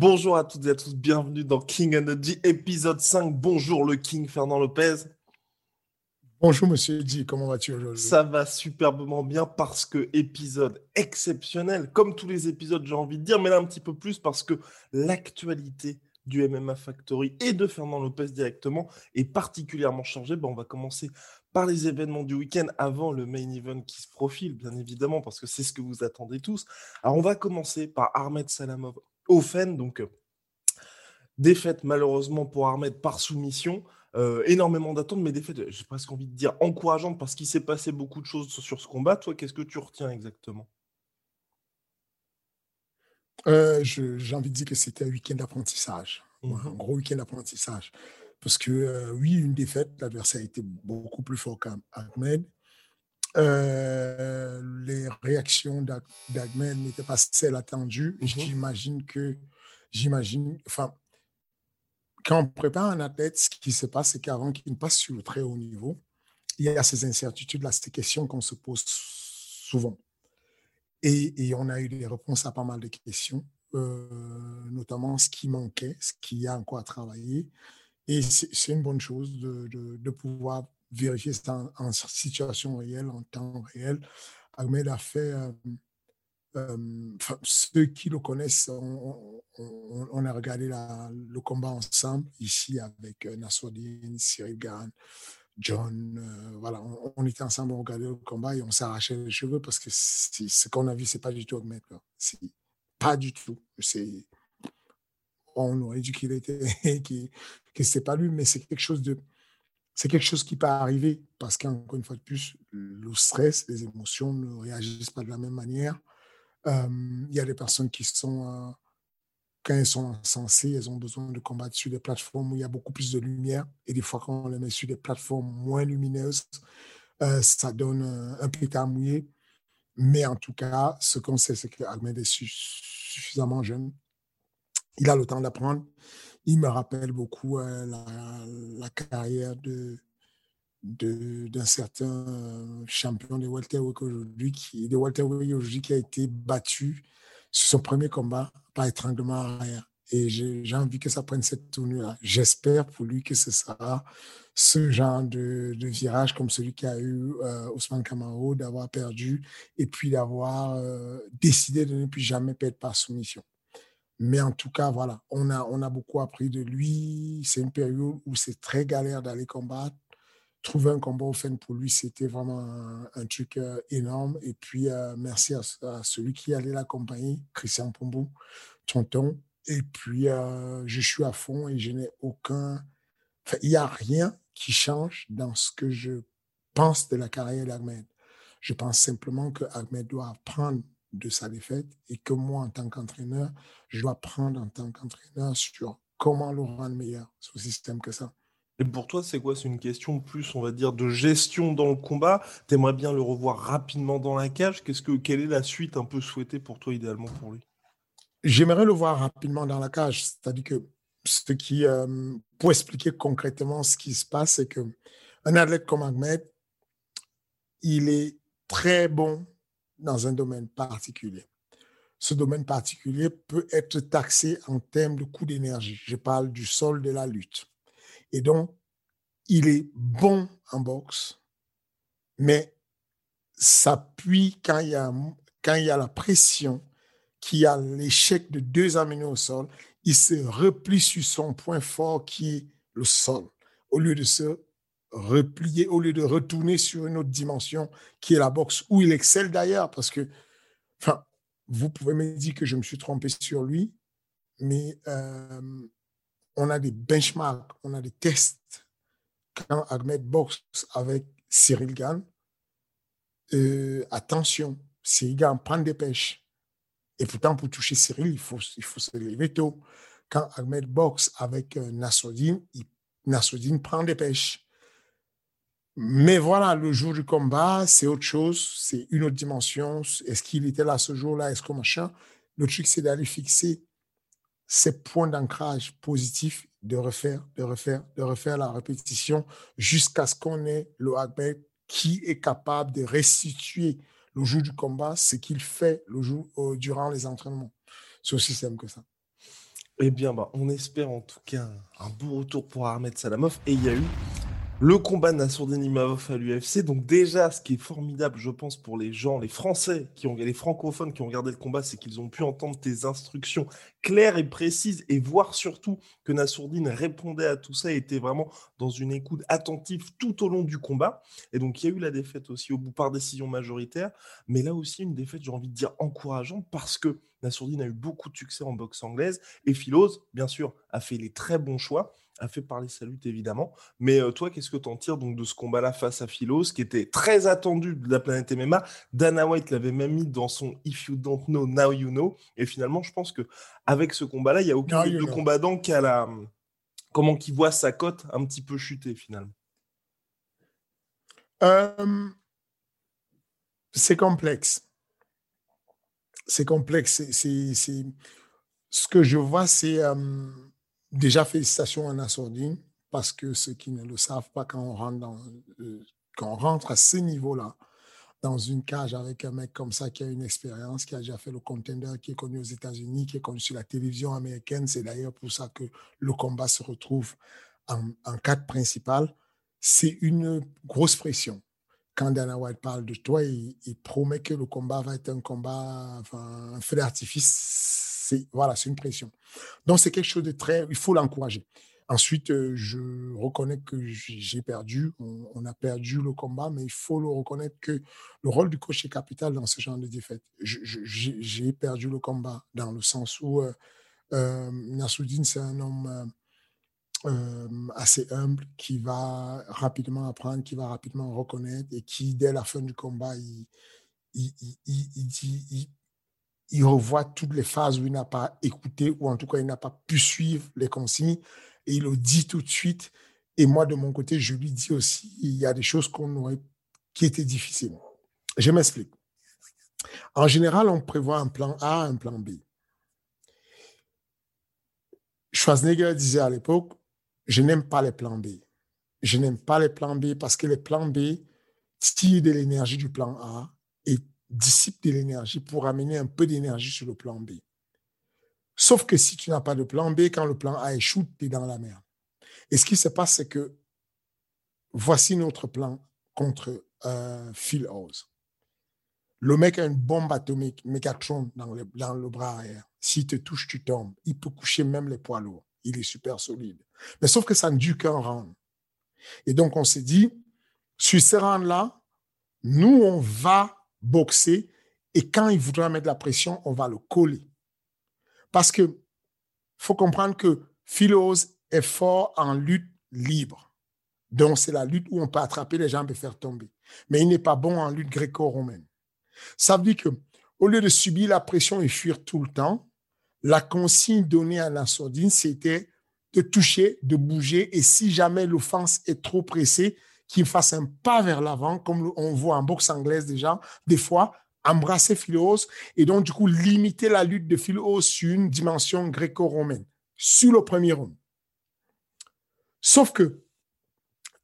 Bonjour à toutes et à tous, bienvenue dans King Energy épisode 5. Bonjour le King Fernand Lopez. Bonjour Monsieur G, comment vas-tu aujourd'hui? Ça va superbement bien parce que épisode exceptionnel, comme tous les épisodes j'ai envie de dire, mais là un petit peu plus parce que l'actualité du MMA Factory et de Fernand Lopez directement est particulièrement chargée. Ben, on va commencer par les événements du week-end avant le main event qui se profile, bien évidemment, parce que c'est ce que vous attendez tous. Alors on va commencer par Ahmed Salamov Ofen, donc euh, défaite malheureusement pour Ahmed par soumission. Euh, énormément d'attentes, mais défaite, j'ai presque envie de dire encourageante parce qu'il s'est passé beaucoup de choses sur ce combat. Toi, qu'est-ce que tu retiens exactement? Euh, J'ai envie de dire que c'était un week-end d'apprentissage, mmh un gros week-end d'apprentissage. Parce que oui, une défaite, l'adversaire été beaucoup plus fort qu'Ahmed. Euh, les réactions d'Ahmed n'étaient pas celles attendues. Mmh J'imagine que, j'imagine, enfin, quand on prépare un athlète, ce qui se passe, c'est qu'avant qu'il ne passe sur le très haut niveau, il y a ces incertitudes-là, ces questions qu'on se pose souvent. Et, et, on a eu des réponses à pas mal de questions, euh, notamment ce qui manquait, ce qu'il y a encore à travailler. Et c'est une bonne chose de, de, de pouvoir vérifier ça en, situation réelle, en temps réel. Ahmed a fait, euh, euh, ceux qui le connaissent, on, a regardé le combat ensemble ici avec euh, Nassoudine, Cyril Gann, John. voilà, on, était ensemble, on regardait le combat et on s'arrachait les cheveux parce que ce qu'on a vu, c'est pas du tout Ahmed. Pas du tout. On aurait dit qu'il était, que c'est pas lui, mais c'est quelque chose de, c'est quelque chose qui peut arriver parce qu'encore une fois de plus, le stress, les émotions ne réagissent pas de la même manière. Il y a des personnes qui sont, euh, quand elles sont insensées, elles ont besoin de combattre sur des plateformes où il y a beaucoup plus de lumière. Et des fois, quand on les met sur des plateformes moins lumineuses, euh, ça donne un, pétard mouillé. Mais en tout cas, ce qu'on sait, c'est qu'Ahmed est suffisamment jeune. Il a le temps d'apprendre il me rappelle beaucoup euh, la, carrière de d'un certain champion de welterweight aujourd'hui qui de welterweight aujourd'hui qui a été battu sur son premier combat par étranglement arrière et j'ai envie que ça prenne cette tournure-là. J'espère pour lui que ce sera ce genre de, virage comme celui qu'a eu euh, Ousmane Kamaro, d'avoir perdu et puis d'avoir euh, décidé de ne plus jamais perdre par soumission. Mais en tout cas, voilà, on a, on a beaucoup appris de lui. C'est une période où c'est très galère d'aller combattre. Trouver un combat au fin pour lui, c'était vraiment un, truc euh, énorme. Et puis, euh, merci à, celui qui allait l'accompagner, Christian Pombo, tonton. Et puis, euh, je suis à fond et je n'ai aucun. Enfin, il n'y a rien qui change dans ce que je pense de la carrière d'Ahmed. Je pense simplement que Ahmed doit apprendre de sa défaite et que moi, en tant qu'entraîneur, je dois prendre en tant qu'entraîneur sur comment le rendre meilleur, ce système que ça. Et pour toi, c'est quoi? C'est une question plus, on va dire, de gestion dans le combat? Tu aimerais bien le revoir rapidement dans la cage? Qu'est-ce que, quelle est la suite un peu souhaitée pour toi, idéalement, pour lui? J'aimerais le voir rapidement dans la cage. C'est-à-dire que ce qui, euh, pour expliquer concrètement ce qui se passe, c'est que un athlète comme Ahmed, il est très bon dans un domaine particulier. Ce domaine particulier peut être taxé en termes de coût d'énergie. Je parle du sol de la lutte. Et donc, il est bon en boxe, mais s'appuie quand il y a, la pression, qu'il y a l'échec de deux amenés au sol, il se replie sur son point fort qui est le sol, au lieu de se replier, au lieu de retourner sur une autre dimension qui est la boxe, où il excelle d'ailleurs, parce que, enfin, vous pouvez me dire que je me suis trompé sur lui, mais euh, on a des benchmarks, on a des tests. Quand Ahmed boxe avec Cyril Gann, euh, attention, Cyril Gann prend des pêches. Et pourtant, pour toucher Cyril, il faut, il faut se lever tôt. Quand Ahmed boxe avec euh, Nassoudine, prend des pêches. Mais voilà, le jour du combat, c'est autre chose, c'est une autre dimension. Est-ce qu'il était là ce jour-là? Est-ce que machin? Le truc, c'est d'aller fixer ces points d'ancrage positifs, de refaire, de refaire, de refaire la répétition jusqu'à ce qu'on ait le Ahmed qui est capable de restituer le jour du combat ce qu'il fait le jour, euh, durant les entraînements. C'est aussi simple que ça. Eh bien, bah, on espère en tout cas un beau retour pour Ahmed Salamov. Et il y a eu le combat de Nassourdine Imavov à l'UFC. Donc déjà, ce qui est formidable, je pense, pour les gens, les Français, qui ont, les francophones qui ont regardé le combat, c'est qu'ils ont pu entendre tes instructions claires et précises et voir surtout que Nassourdine répondait à tout ça et était vraiment dans une écoute attentive tout au long du combat. Et donc, il y a eu la défaite aussi au bout par décision majoritaire, mais là aussi une défaite, j'ai envie de dire, encourageante parce que Nassourdine a eu beaucoup de succès en boxe anglaise et Philos, bien sûr, a fait les très bons choix a fait parler sa lutte évidemment. Mais euh, toi, qu'est-ce que tu en tires donc de ce combat-là face à Philos, qui était très attendu de la planète MMA Dana White l'avait même mis dans son If You Don't Know, Now You Know. Et finalement, je pense que avec ce combat-là, il n'y a aucun de combattant qui a la comment qui voit sa cote un petit peu chuter finalement. Euh, c'est complexe. C'est complexe. C'est ce que je vois, c'est euh, Déjà, félicitations à Nassourdine, parce que ceux qui ne le savent pas, quand on rentre, dans, euh, quand on rentre à ce niveau-là, dans une cage avec un mec comme ça qui a une expérience, qui a déjà fait le contender, qui est connu aux États-Unis, qui est connu sur la télévision américaine, c'est d'ailleurs pour ça que le combat se retrouve en, cadre principal. C'est une grosse pression. Quand Dana White parle de toi, il, il, promet que le combat va être un combat, enfin, un feu d'artifice voilà, c'est une pression. Donc c'est quelque chose de très, il faut l'encourager. Ensuite, euh, je reconnais que j'ai perdu, on, a perdu le combat, mais il faut le reconnaître que le rôle du coach est capital dans ce genre de défaite. J'ai perdu le combat dans le sens où euh, euh c'est un homme euh, assez humble qui va rapidement apprendre, qui va rapidement reconnaître et qui, dès la fin du combat, il, il, il il revoit toutes les phases où il n'a pas écouté ou en tout cas il n'a pas pu suivre les consignes et il le dit tout de suite. Et moi, de mon côté, je lui dis aussi, il y a des choses qu'on aurait, qui étaient difficiles. Je m'explique. En général, on prévoit un plan A, un plan B. Schwarzenegger disait à l'époque, je n'aime pas les plans B. Je n'aime pas les plans B parce que les plans B tirent de l'énergie du plan A et dissipe de l'énergie pour amener un peu d'énergie sur le plan B. Sauf que si tu n'as pas de plan B, quand le plan A échoue, tu es dans la merde. Et ce qui se passe, c'est que voici notre plan contre euh, Phil Oz. Le mec a une bombe atomique, Megatron, dans le, dans le bras arrière. S'il te touche, tu tombes. Il peut coucher même les poids lourds. Il est super solide. Mais sauf que ça ne dure qu'un round. Et donc, on s'est dit, sur ce round-là, nous, on va boxer et quand il voudra mettre la pression, on va le coller. Parce que faut comprendre que Philos est fort en lutte libre. Donc, c'est la lutte où on peut attraper les jambes et faire tomber. Mais il n'est pas bon en lutte gréco-romaine. Ça veut dire que, au lieu de subir la pression et fuir tout le temps, la consigne donnée à la c'était de toucher, de bouger, et si jamais l'offense est trop pressée, qu'il fasse un pas vers l'avant, comme on voit en boxe anglaise déjà, des fois, embrasser Philos et donc, du coup, limiter la lutte de Philos sur une dimension gréco-romaine, sur le premier round. Sauf que,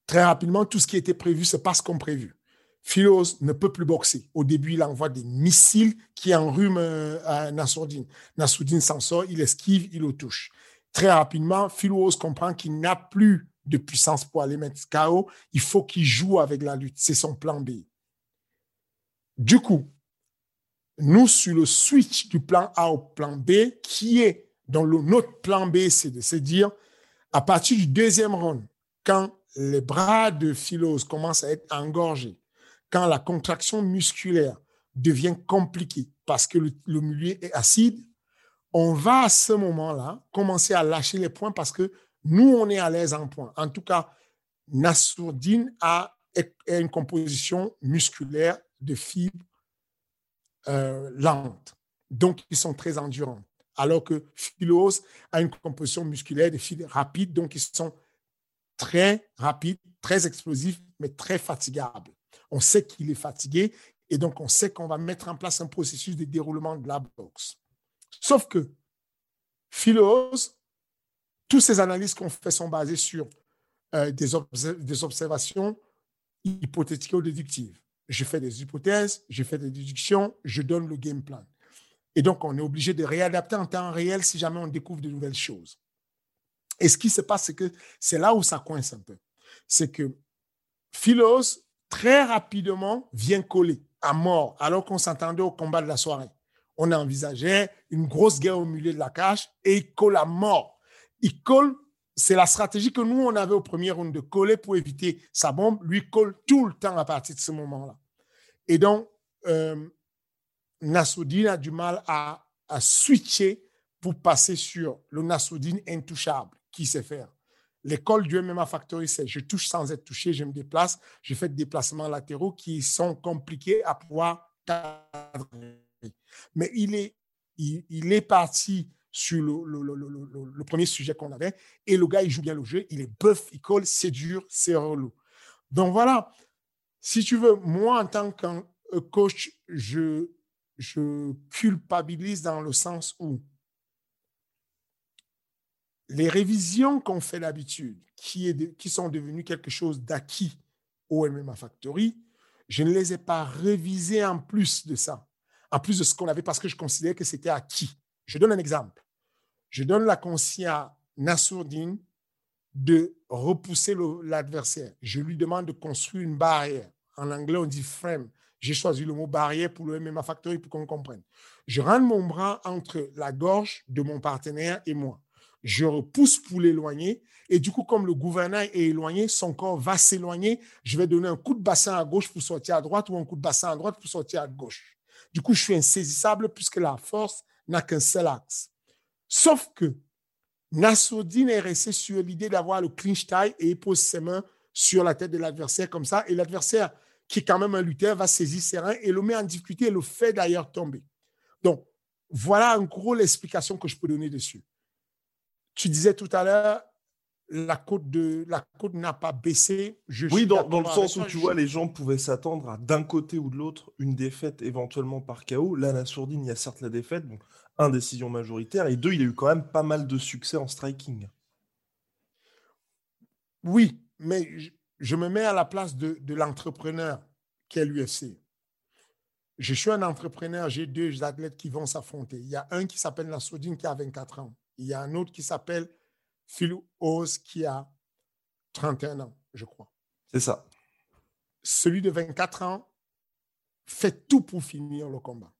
très rapidement, tout ce qui était prévu se passe comme prévu. Philos ne peut plus boxer. Au début, il envoie des missiles qui enrhument euh, Nassourdine. Nassourdine s'en sort, il esquive, il le touche. Très rapidement, Philos comprend qu'il n'a plus de puissance pour aller mettre KO, il faut qu'il joue avec la lutte. C'est son plan B. Du coup, nous, sur le switch du plan A au plan B, qui est dans notre plan B, c'est de se dire, à partir du deuxième round, quand les bras de Philos commencent à être engorgés, quand la contraction musculaire devient compliquée parce que le, milieu est acide, on va à ce moment-là commencer à lâcher les points parce que nous, on est à l'aise en points. En tout cas, Nassourdine a, une composition musculaire de fibres euh, lentes. Donc, ils sont très endurants. Alors que Philos a une composition musculaire de fibres rapides, donc ils sont très rapides, très explosifs, mais très fatigables. On sait qu'il est fatigué et donc on sait qu'on va mettre en place un processus de déroulement de la boxe. Sauf que Philos, toutes ces analyses qu'on fait sont basées sur euh, des, des observations hypothético-déductives. Je fais des hypothèses, je fais des déductions, je donne le game plan. Et donc, on est obligé de réadapter en temps réel si jamais on découvre de nouvelles choses. Et ce qui se passe, c'est que c'est là où ça coince un peu. C'est que Philos, très rapidement, vient coller à mort, alors qu'on s'attendait au combat de la soirée. On envisageait une grosse guerre au milieu de la cage et il colle à mort. Il colle, c'est la stratégie que nous, on avait au premier round de coller pour éviter sa bombe. Lui colle tout le temps à partir de ce moment-là. Et donc, euh, a du mal à, switcher pour passer sur le Nassoudine intouchable qui sait faire. L'école du MMA Factory, c'est je touche sans être touché, je me déplace, je fais des déplacements latéraux qui sont compliqués à pouvoir cadrer. Mais il est, il, est parti sur le, premier sujet qu'on avait et le gars, il joue bien le jeu, il est buff, il colle, c'est dur, c'est relou. Donc voilà, si tu veux, moi en tant que coach, je, je culpabilise dans le sens où les révisions qu'on fait d'habitude, qui, qui sont devenues quelque chose d'acquis au MMA Factory, je ne les ai pas révisées en plus de ça, en plus de ce qu'on avait parce que je considérais que c'était acquis. Je donne un exemple. Je donne la consigne à Nassourdine de repousser l'adversaire. Je lui demande de construire une barrière. En anglais, on dit frame. J'ai choisi le mot barrière pour le MMA Factory pour qu'on comprenne. Je rentre mon bras entre la gorge de mon partenaire et moi. Je repousse pour l'éloigner. Et du coup, comme le gouverneur est éloigné, son corps va s'éloigner. Je vais donner un coup de bassin à gauche pour sortir à droite ou un coup de bassin à droite pour sortir à gauche. Du coup, je suis insaisissable puisque la force n'a qu'un seul axe. Sauf que Nassoudine est resté sur l'idée d'avoir le clinch tie et il pose ses mains sur la tête de l'adversaire comme ça. Et l'adversaire qui est quand même un lutteur, va saisir ses reins et le met en difficulté et le fait d'ailleurs tomber. Donc, voilà en gros l'explication que je peux donner dessus. Tu disais tout à l'heure, la côte, de, la côte n'a pas baissé. Je oui, dans, dans le sens où tu vois, les gens pouvaient s'attendre à d'un côté ou de l'autre une défaite éventuellement par KO. Là, la sourdine, il y a certes la défaite, un, décision majoritaire, et deux, il a eu quand même pas mal de succès en striking. Oui, mais je me mets à la place de, l'entrepreneur qu'est l'UFC. Je suis un entrepreneur, j'ai deux athlètes qui vont s'affronter. Il y a un qui s'appelle Nassoudine qui a 24 ans. Il y a un autre qui s'appelle Phil Oz qui a 31 ans, je crois. C'est ça. Celui de 24 ans fait tout pour finir le combat.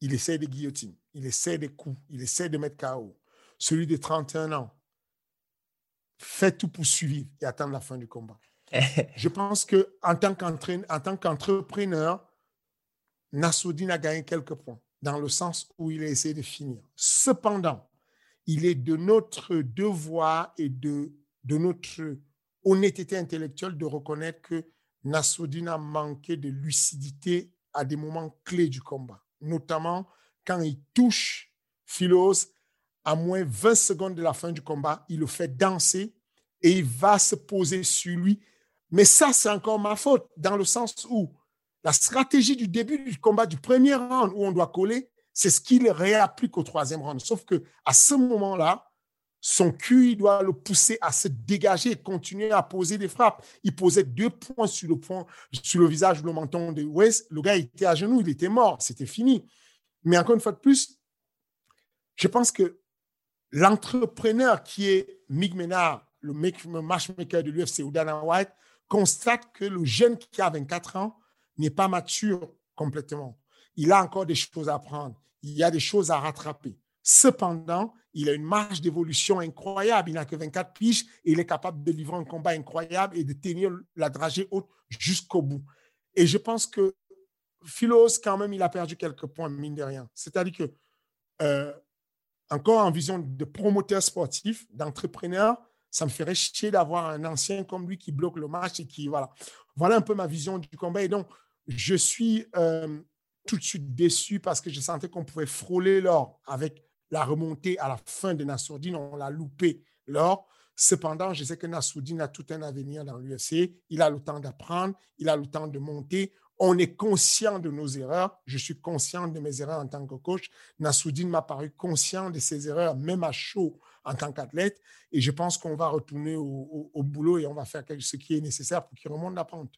Il essaie de guillotines, il essaie des coups, il essaie de mettre KO. Celui de 31 ans fait tout pour suivre et attendre la fin du combat. je pense que en tant qu'entrepreneur, Nassoudine a gagné quelques points dans le sens où il a essayé de finir. Cependant, il est de notre devoir et de, de notre honnêteté intellectuelle de reconnaître que Nassoudine a manqué de lucidité à des moments clés du combat, notamment quand il touche Philos à moins 20 secondes de la fin du combat, il le fait danser et il va se poser sur lui. Mais ça, c'est encore ma faute, dans le sens où la stratégie du début du combat, du premier round où on doit coller, c'est ce qu'il réapplique au troisième round. Sauf que à ce moment-là, son il doit le pousser à se dégager continuer à poser des frappes. Il posait deux points sur le, point, sur le visage, le menton de West. Le gars était à genoux, il était mort, c'était fini. Mais encore une fois de plus, je pense que l'entrepreneur qui est Mick Menard, le matchmaker de l'UFC ou Dana White, constate que le jeune qui a 24 ans n'est pas mature complètement. Il a encore des choses à apprendre. Il y a des choses à rattraper. Cependant, il a une marge d'évolution incroyable. Il n'a que 24 piges et il est capable de livrer un combat incroyable et de tenir la dragée haute jusqu'au bout. Et je pense que Philos, quand même, il a perdu quelques points, mine de rien. C'est-à-dire que, euh, encore en vision de promoteur sportif, d'entrepreneur, ça me ferait chier d'avoir un ancien comme lui qui bloque le match et qui, voilà. Voilà un peu ma vision du combat. Et donc, je suis euh, tout de suite déçu parce que je sentais qu'on pouvait frôler l'or avec la remontée à la fin de Nassourdine, on l'a loupé lors. Cependant, je sais que Nassourdine a tout un avenir dans l'UFC. Il a le temps d'apprendre, il a le temps de monter. On est conscient de nos erreurs. Je suis conscient de mes erreurs en tant que coach. Nassoudine m'a paru conscient de ses erreurs, même à chaud en tant qu'athlète. Et je pense qu'on va retourner au, boulot et on va faire ce qui est nécessaire pour qu'il remonte la pente.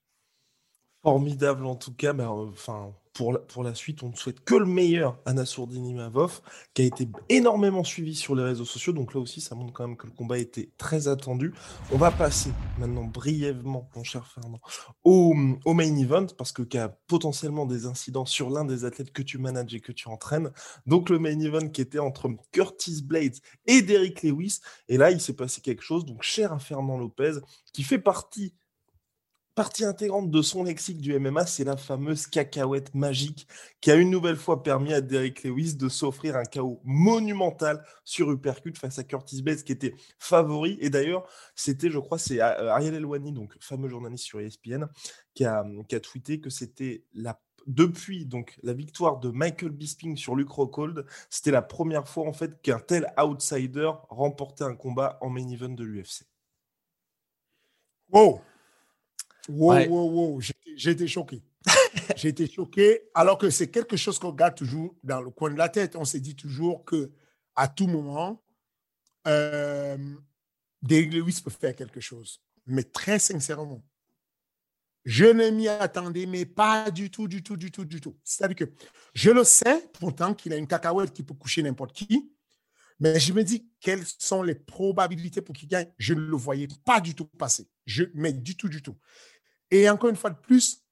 Formidable en tout cas. Ben, enfin, pour la, pour la suite, on ne souhaite que le meilleur à Nassourdini Mavov, qui a été énormément suivi sur les réseaux sociaux. Donc là aussi, ça montre quand même que le combat était très attendu. On va passer maintenant brièvement, mon cher Fernand, au, au main event, parce que y a potentiellement des incidents sur l'un des athlètes que tu manages et que tu entraînes. Donc le main event qui était entre Curtis Blades et Derrick Lewis. Et là, il s'est passé quelque chose. Donc cher à Fernand Lopez, qui fait partie Partie intégrante de son lexique du MMA, c'est la fameuse cacahuète magique qui a une nouvelle fois permis à Derek Lewis de s'offrir un chaos monumental sur Uppercut face à Curtis Bates qui était favori. Et d'ailleurs, c'était, je crois, c'est Ariel Elwani, donc fameux journaliste sur ESPN, qui a, tweeté que c'était depuis donc la victoire de Michael Bisping sur Luke Rockhold, c'était la première fois en fait qu'un tel outsider remportait un combat en main event de l'UFC. Wow, Wow, wow, wow. J'ai été choqué. J'ai été choqué, alors que c'est quelque chose qu'on garde toujours dans le coin de la tête. On s'est dit toujours que à tout moment, euh, Lewis peut faire quelque chose. Mais très sincèrement, je ne m'y attendais, mais pas du tout, du tout, du tout, du tout. C'est-à-dire que je le sais, pourtant, qu'il a une cacahuète qui peut coucher n'importe qui, mais je me dis, quelles sont les probabilités pour qu'il gagne? Je ne le voyais pas du tout passer. Je, mais du tout, du tout. Et encore une fois de plus,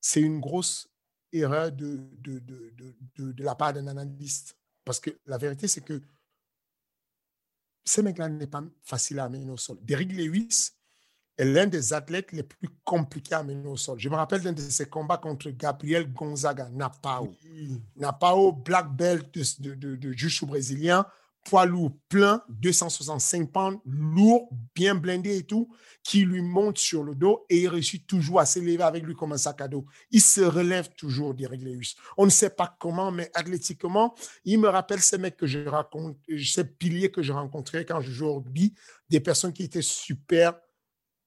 c'est une grosse erreur de, de, de, de la part d'un analyste. Parce que la vérité, c'est que ce mec-là n'est pas facile à amener au sol. Derrick Lewis est l'un des athlètes les plus compliqués à amener au sol. Je me rappelle d'un de ses combats contre Gabriel Gonzaga, Napao. Napao, black belt de, de, de, brésilien, poids lourd plein, 265 pounds, lourd, bien blindé et tout, qui lui monte sur le dos et il réussit toujours à s'élever avec lui comme un sac à dos. Il se relève toujours, Derek Lewis. On ne sait pas comment, mais athlétiquement, il me rappelle ces mecs que je raconte, ces piliers que je rencontrais quand je jouais au rugby, des personnes qui étaient super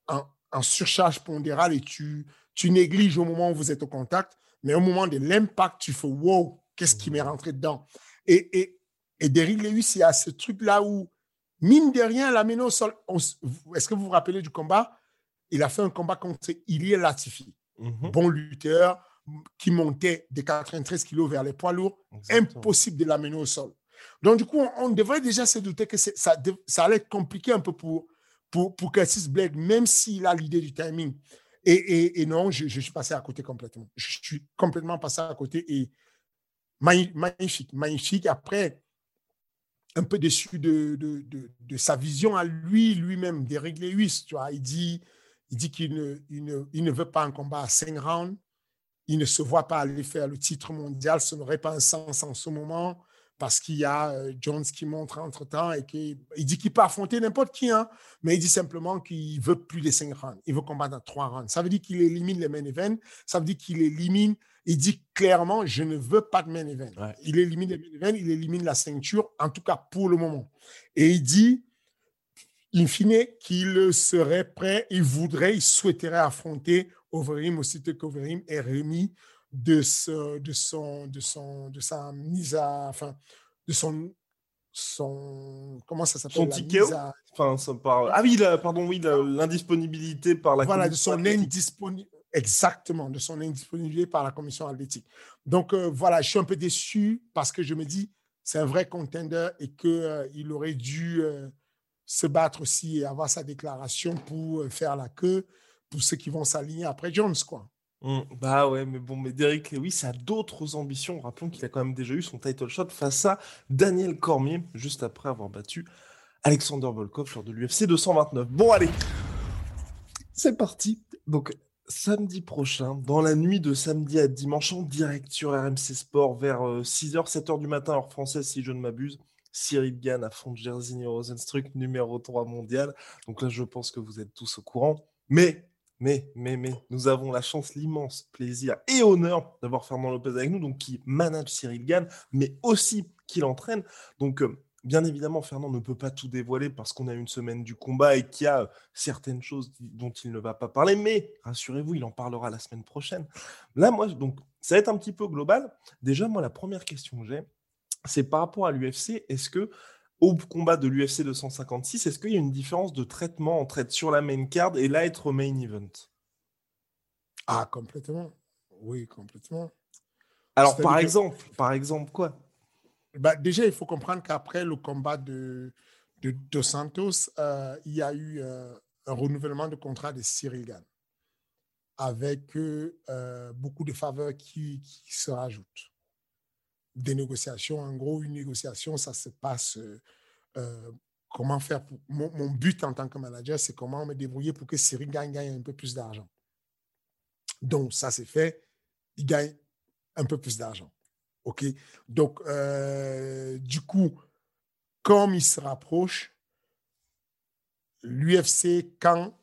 en, surcharge pondérale et tu, tu négliges au moment où vous êtes au contact, mais au moment de l'impact, tu fais wow, qu'est-ce qui m'est rentré dedans? Et, et et Derrick Lewis, il y a ce truc-là où, mine de rien, la au sol. Est-ce que vous vous rappelez du combat? Il a fait un combat contre Ilie Latifi, mhm. bon lutteur qui montait de 93 kilos vers les poids lourds. Impossible de l'amener au sol. Donc, du coup, on, devrait déjà se douter que ça, ça allait être compliqué un peu pour, pour, pour Curtis Blade, même s'il a l'idée du timing. Et, et, non, je, je, suis passé à côté complètement. Je suis complètement passé à côté et magnifique, magnifique. Après, un peu déçu de, de, de, sa vision à lui, lui-même, d'Eric Lewis. Tu vois, il dit, dit qu'il ne, il ne, il ne, veut pas un combat à 5 rounds. Il ne se voit pas aller faire le titre mondial. Ce n'aurait pas un sens en ce moment parce qu'il y a euh, Jones qui montre entre-temps et qu'il il dit qu'il peut affronter n'importe qui, hein, mais il dit simplement qu'il veut plus de 5 rounds. Il veut combattre à 3 rounds. Ça veut dire qu'il élimine les main events. Ça veut dire qu'il élimine il dit clairement, je ne veux pas de main event. Il élimine les main events, il élimine la ceinture, en tout cas pour le moment. Et il dit, in fine, qu'il serait prêt, il voudrait, il souhaiterait affronter Overeem aussitôt qu'Overeem est remis de, ce, de, son, de, son, de sa mise à. Enfin, de son. son comment ça s'appelle? Son ticket enfin, ça Ah oui, pardon, oui, l'indisponibilité par la Voilà, de son indisponibilité Exactement, de son indisponibilité par la commission athlétique. Donc euh, voilà, je suis un peu déçu parce que je me dis, c'est un vrai contender et qu'il euh, aurait dû euh, se battre aussi et avoir sa déclaration pour faire la queue pour ceux qui vont s'aligner après Jones. Quoi. Mmh, bah ouais, mais bon, mais Derek Lewis a d'autres ambitions. Rappelons qu'il a quand même déjà eu son title shot face à Daniel Cormier, juste après avoir battu Alexander Volkov lors de l'UFC 229. Bon, allez, c'est parti. Donc, samedi prochain, dans la nuit de samedi à dimanche, en direct sur RMC Sport, vers 6h, euh, 7h du matin, heure française, si je ne m'abuse. Cyril Gann affronte Jerzy Rosenstruck, numéro 3 mondial. Donc là, je pense que vous êtes tous au courant. Mais, mais, mais, mais, nous avons la chance, l'immense plaisir et honneur d'avoir Fernand Lopez avec nous, donc qui manage Cyril Gann, mais aussi qui l'entraîne. Donc, euh, Bien évidemment, Fernand ne peut pas tout dévoiler parce qu'on a une semaine du combat et qu'il y a certaines choses dont il ne va pas parler, mais rassurez-vous, il en parlera la semaine prochaine. Là, moi, donc, ça va être un petit peu global. Déjà, moi, la première question que j'ai, c'est par rapport à l'UFC, est-ce que au combat de l'UFC 256, est-ce qu'il y a une différence de traitement entre être sur la main card et là être au main event? Ah, complètement. Oui, complètement. Alors, par exemple, par exemple, quoi? Bah, déjà, il faut comprendre qu'après le combat de, de Dos Santos, euh, il y a eu euh, un renouvellement de contrat de Cyril Gann avec euh, beaucoup de faveurs qui, qui, se rajoutent. Des négociations, en gros, une négociation, ça se passe. comment faire pour... mon, but en tant que manager, c'est comment me débrouiller pour que Cyril gagne, gagne un peu plus d'argent. Donc, ça c'est fait. Il gagne un peu plus d'argent. OK? Donc, euh, du coup, comme il se rapproche, l'UFC, quand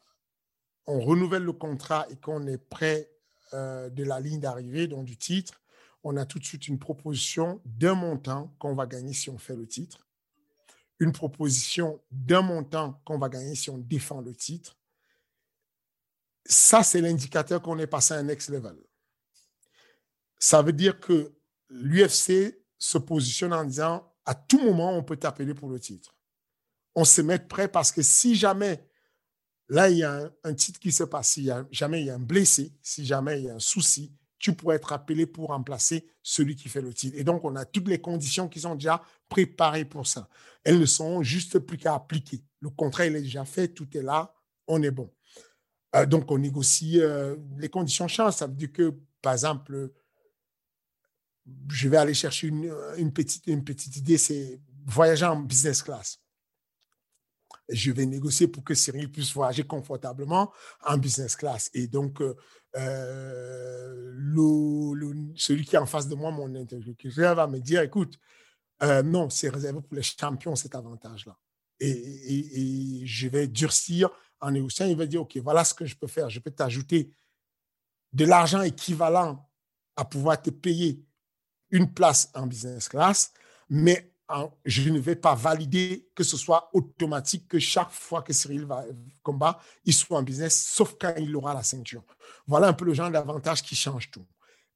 on renouvelle le contrat et qu'on est près euh, de la ligne d'arrivée, donc du titre, on a tout de suite une proposition d'un montant qu'on va gagner si on fait le titre, une proposition d'un montant qu'on va gagner si on défend le titre. Ça, c'est l'indicateur qu'on est passé à un next level. Ça veut dire que l'UFC se positionne en disant à tout moment, on peut t'appeler pour le titre. On se met prêt parce que si jamais, là, il y a un, titre qui se passe, si jamais il y a un blessé, si jamais il y a un souci, tu pourrais être appelé pour remplacer celui qui fait le titre. Et donc, on a toutes les conditions qui sont déjà préparées pour ça. Elles ne sont juste plus qu'à appliquer. Le contrat, il est déjà fait, tout est là, on est bon. Euh, donc, on négocie, euh, les conditions changent. Ça veut dire que, par exemple, je vais aller chercher une, petite, idée, c'est voyager en business class. Je vais négocier pour que Cyril puisse voyager confortablement en business class. Et donc, euh, celui qui est en face de moi, mon interlocuteur, va me dire, écoute, euh, non, c'est réservé pour les champions, cet avantage-là. Et, et, je vais durcir en négociant. Il va dire, OK, voilà ce que je peux faire. Je peux t'ajouter de l'argent équivalent à pouvoir te payer une place en business class, mais je ne vais pas valider que ce soit automatique que chaque fois que Cyril va combat, il soit en business, sauf quand il aura la ceinture. Voilà un peu le genre d'avantage qui change tout.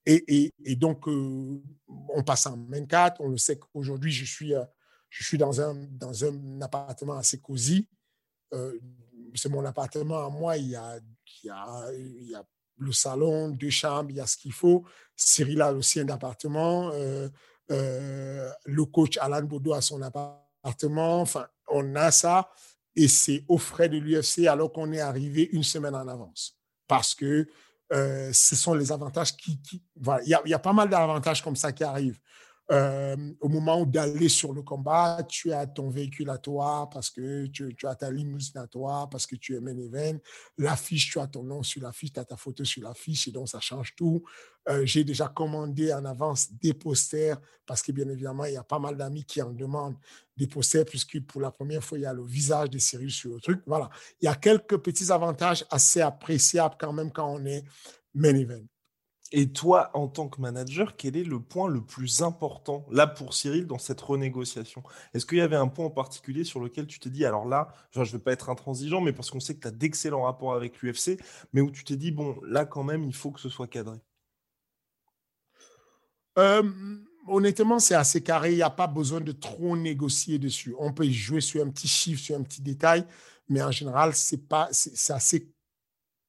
Et, et, donc, euh, on passe en main 4. On le sait qu'aujourd'hui, je suis, euh, je suis dans, un, dans un appartement assez cosy. Euh, c'est mon appartement à moi. Il y il y il y a le salon, deux chambres, il y a ce qu'il faut. Cyril a aussi un appartement. Euh, euh, le coach Alan Bodo a son appartement. Enfin, on a ça. Et c'est aux frais de l'UFC alors qu'on est arrivé une semaine en avance. Parce que euh, ce sont les avantages qui. voilà, il y, a pas mal d'avantages comme ça qui arrivent. Euh, au moment d'aller sur le combat, tu as ton véhicule à toi parce que tu, as ta limousine à toi, parce que tu es main event. L'affiche, tu as ton nom sur l'affiche, tu as ta photo sur l'affiche et donc ça change tout. Euh, j'ai déjà commandé en avance des posters parce que bien évidemment, il y a pas mal d'amis qui en demandent des posters puisque pour la première fois, il y a le visage de Cyril sur le truc. Voilà. Il y a quelques petits avantages assez appréciables quand même quand on est main event. Et toi, en tant que manager, quel est le point le plus important, là, pour Cyril, dans cette renégociation? Est-ce qu'il y avait un point en particulier sur lequel tu t'es dit, alors là, je ne vais pas être intransigeant, mais parce qu'on sait que tu as d'excellents rapports avec l'UFC, mais où tu t'es dit, bon, là, quand même, il faut que ce soit cadré? Euh, Honnêtement, c'est assez carré. Il n'y a pas besoin de trop négocier dessus. On peut jouer sur un petit chiffre, sur un petit détail, mais en général, c'est assez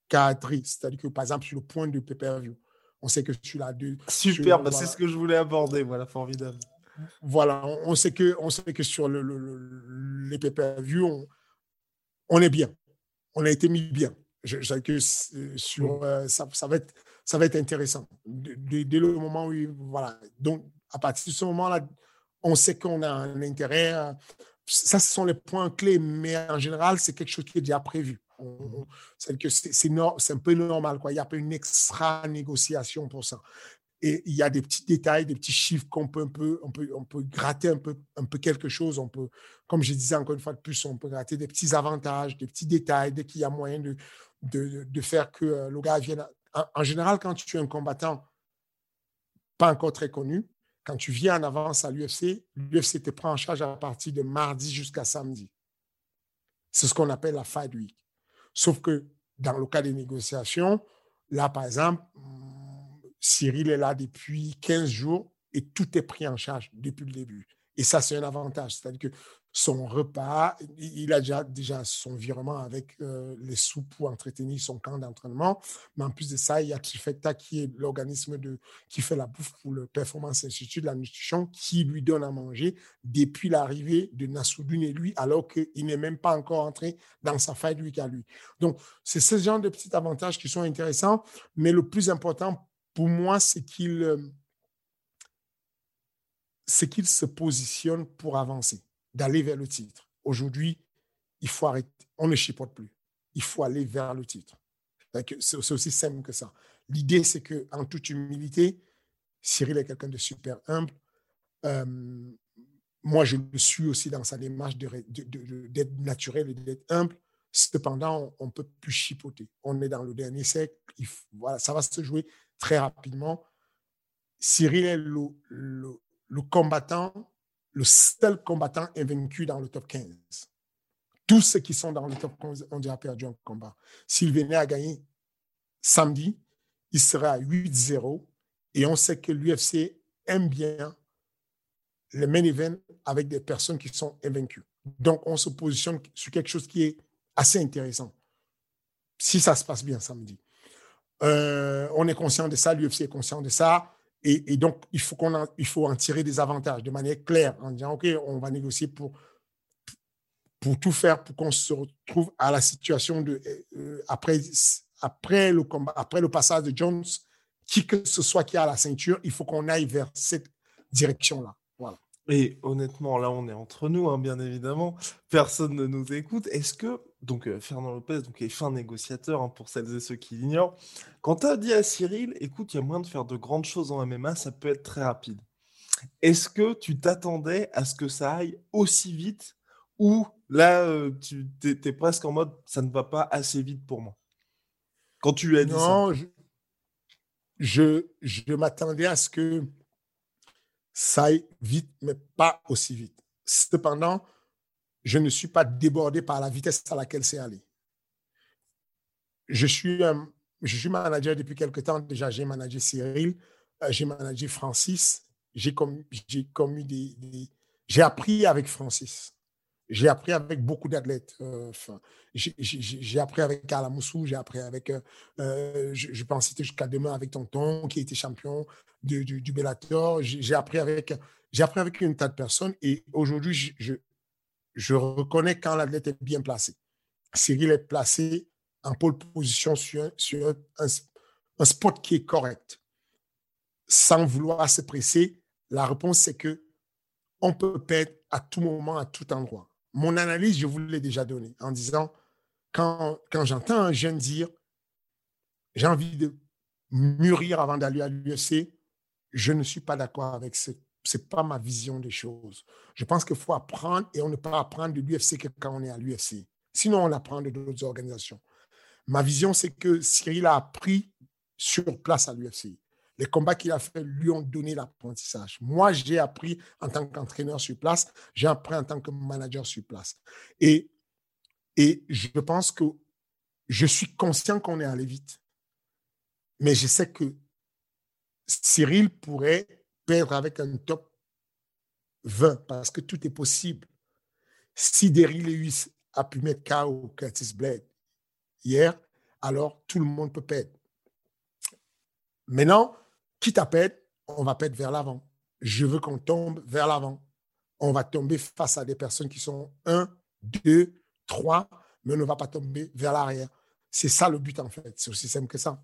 cadré. C'est-à-dire que, par exemple, sur le point de pay-per-view, on sait que tu l'as deux. Super, bah, c'est ce que je voulais aborder. Voilà, formidable. Voilà, on, sait que, on sait que sur le, les pay-per-view, on, on, est bien. On a été mis bien. Je, sais que sur, euh, ça, ça, va être, ça va être intéressant. Dès, le moment où, voilà. Donc, à partir de ce moment-là, on sait qu'on a un intérêt. Euh, ça, ce sont les points clés, mais en général, c'est quelque chose qui est déjà prévu. C'est un peu normal. Quoi. Il n'y a pas une extra négociation pour ça. Et il y a des petits détails, des petits chiffres qu'on peut un peu, on peut, on peut gratter un peu, un peu quelque chose. On peut, comme je disais encore une fois de plus, on peut gratter des petits avantages, des petits détails, dès qu'il y a moyen de, de, de, faire que euh, le gars vienne. En, général, quand tu es un combattant pas encore très connu, quand tu viens en avance à l'UFC, l'UFC te prend en charge à partir de mardi jusqu'à samedi. C'est ce qu'on appelle la fight week. Sauf que dans le cas des négociations, là, par exemple, Cyril est là depuis 15 jours et tout est pris en charge depuis le début. Et ça, c'est un avantage. C'est-à-dire que son repas, il a déjà, déjà son virement avec euh, les sous pour entretenir son camp d'entraînement. Mais en plus de ça, il y a Trifecta qui est l'organisme qui fait la bouffe pour le Performance Institute de la nutrition qui lui donne à manger depuis l'arrivée de Nassoudune et lui, alors qu'il n'est même pas encore entré dans sa fight week à lui. Donc, c'est ce genre de petits avantages qui sont intéressants. Mais le plus important pour moi, c'est qu'il euh, c'est qu'il se positionne pour avancer, d'aller vers le titre. Aujourd'hui, il faut arrêter. On ne chipote plus. Il faut aller vers le titre. C'est aussi simple que ça. L'idée, c'est que, en toute humilité, Cyril est quelqu'un de super humble. Euh, moi, je le suis aussi dans sa démarche d'être naturel et d'être humble. Cependant, on ne peut plus chipoter. On est dans le dernier siècle. voilà, ça va se jouer très rapidement. Cyril est le, combattant, le seul combattant invaincu dans le top 15. Tous ceux qui sont dans le top 15 ont déjà perdu un combat. S'il venait à gagner samedi, il serait à 8-0. Et on sait que l'UFC aime bien les main events avec des personnes qui sont invaincues. Donc, on se positionne sur quelque chose qui est assez intéressant. Si ça se passe bien samedi. Euh, on est conscient de ça, l'UFC est conscient de ça. Et, donc, il faut, qu'on il faut en tirer des avantages de manière claire en disant, OK, on va négocier pour, pour tout faire pour qu'on se retrouve à la situation de, euh, après, après, le combat, après le passage de Jones, qui que ce soit qui a la ceinture, il faut qu'on aille vers cette direction-là. Voilà. Et honnêtement, là, on est entre nous, hein, bien évidemment. Personne ne nous écoute. Est-ce que, donc, euh, Fernand Lopez donc, est fin négociateur, hein, pour celles et ceux qui l'ignorent. Quand tu as dit à Cyril, écoute, il y a moyen de faire de grandes choses en MMA, ça peut être très rapide. Est-ce que tu t'attendais à ce que ça aille aussi vite ou là, euh, tu es, presque en mode, ça ne va pas assez vite pour moi? Quand tu lui as dit non, ça. je, je m'attendais à ce que ça aille vite, mais pas aussi vite. Cependant, je ne suis pas débordé par la vitesse à laquelle c'est allé. Je suis, je suis manager depuis quelque temps. Déjà, j'ai managé Cyril, euh, j'ai managé Francis, j'ai commis, des, j'ai appris avec Francis. J'ai appris avec beaucoup d'athlètes. Euh, j'ai appris avec Alamoussou, j'ai appris avec, euh, euh, je, je, en citer jusqu'à demain avec Tonton, qui était champion du, du, Bellator. J'ai appris, avec, appris avec une tas de personnes et aujourd'hui, je, je, reconnais quand l'athlète est bien placé. Cyril est placé en pole position sur, un, spot qui est correct. Sans vouloir se presser, la réponse, c'est que on peut perdre à tout moment, à tout endroit mon analyse, je vous l'ai déjà donnée en disant, quand, quand j'entends un jeune dire, j'ai envie de mûrir avant d'aller à l'UFC, je ne suis pas d'accord avec ce n'est pas ma vision des choses. Je pense qu'il faut apprendre et on ne peut apprendre de l'UFC que quand on est à l'UFC. Sinon, on apprend de d'autres organisations. Ma vision, c'est que Cyril a appris sur place à l'UFC. Les combats qu'il a fait lui ont donné l'apprentissage. Moi, j'ai appris en tant qu'entraîneur sur place, j'ai appris en tant que manager sur place. Et, et je pense que je suis conscient qu'on est allé vite. Mais je sais que Cyril pourrait perdre avec un top 20 parce que tout est possible. Si Derry Lewis a pu mettre KO Curtis Blade hier, alors tout le monde peut perdre. Maintenant, Quitte à perdre, on va perdre vers l'avant. Je veux qu'on tombe vers l'avant. On va tomber face à des personnes qui sont 1, 2, 3, mais on ne va pas tomber vers l'arrière. C'est ça le but en fait. C'est aussi simple que ça.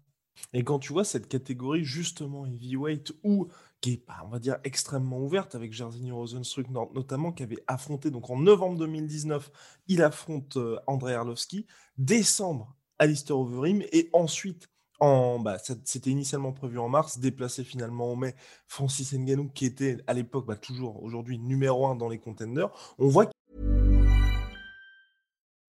Et quand tu vois cette catégorie justement heavyweight ou qui est, bah, on va dire, extrêmement ouverte avec Jairzinho Rosenstruck notamment, qui avait affronté, donc en novembre 2019, il affronte euh, André Arlovski, décembre, Alistair Overeem, et ensuite, en, bah, c'était initialement prévu en mars, déplacé finalement en mai, Francis Ngannou, qui était à l'époque, bah, toujours aujourd'hui, numéro un dans les contenders. On voit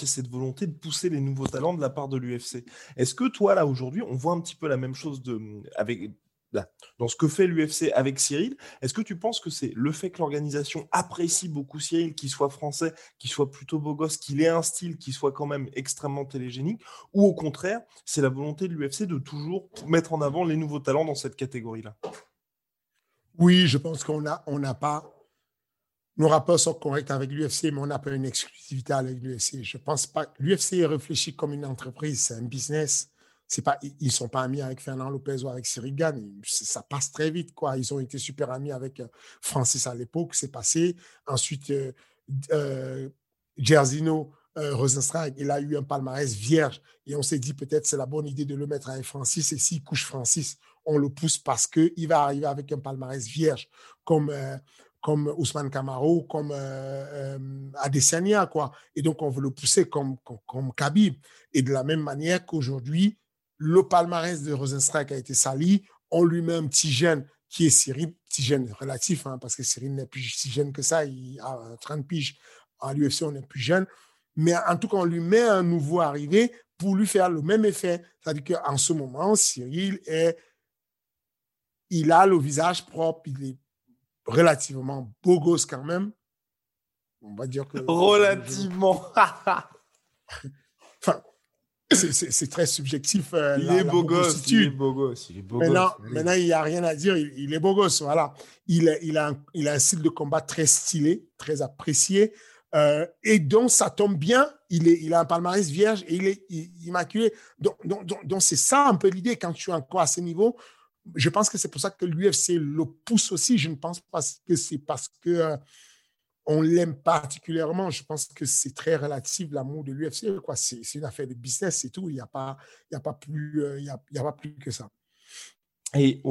Cette volonté de pousser les nouveaux talents de la part de l'UFC. Est-ce que toi, là, aujourd'hui, on voit un petit peu la même chose avec, dans ce que fait l'UFC avec Cyril Est-ce que tu penses que c'est le fait que l'organisation apprécie beaucoup Cyril, qu'il soit français, qu'il soit plutôt beau gosse, qu'il ait un style qui soit quand même extrêmement télégénique Ou au contraire, c'est la volonté de l'UFC de toujours mettre en avant les nouveaux talents dans cette catégorie-là? Oui, je pense qu'on n'a pas nos rapports sont corrects avec l'UFC, mais on n'a pas une exclusivité avec l'UFC. Je pense pas. L'UFC est réfléchi comme une entreprise, c'est un business. C'est pas, ils ne sont pas amis avec Fernand Lopez ou avec Cyril Gann. Ça passe très vite, quoi. Ils ont été super amis avec euh, Francis à l'époque, c'est passé. Ensuite, euh, euh, Gersino euh, il a eu un palmarès vierge. Et on s'est dit peut-être c'est la bonne idée de le mettre avec Francis. Et s'il couche Francis, on le pousse parce qu'il va arriver avec un palmarès vierge, comme, comme Ousmane Camaro, comme euh, euh, Adesanya, quoi. Et donc, on veut le pousser comme, comme, Khabib. Et de la même manière qu'aujourd'hui, le palmarès de Rosenstrike a été sali, on lui met un petit jeune qui est Cyril, petit jeune relatif, hein, parce que Cyril n'est plus si jeune que ça, il a 30 piges. À l'UFC, on est plus jeune. Mais en tout cas, on lui met un nouveau arrivé pour lui faire le même effet. C'est-à-dire qu'en ce moment, Cyril est, il a le visage propre, relativement beau gosse quand même. On va dire que. Relativement. enfin, c'est très subjectif. Euh, il, est beau gosse, il est beau gosse. Il est beau maintenant, maintenant, il n'y a rien à dire. Il, est beau gosse. Voilà. Il, il, a un, il a un style de combat très stylé, très apprécié. Euh, et donc, ça tombe bien. Il, est, il a un palmarès vierge et il est immaculé. Donc, donc, donc, donc c'est ça un peu l'idée quand tu es encore à ce niveau je pense que c'est pour ça que l'UFC le pousse aussi. Je ne pense pas que c'est parce que euh, on l'aime particulièrement. Je pense que c'est très relatif l'amour de l'UFC. C'est une affaire de business, c'est tout. Il n'y euh, a, pas plus que ça. Et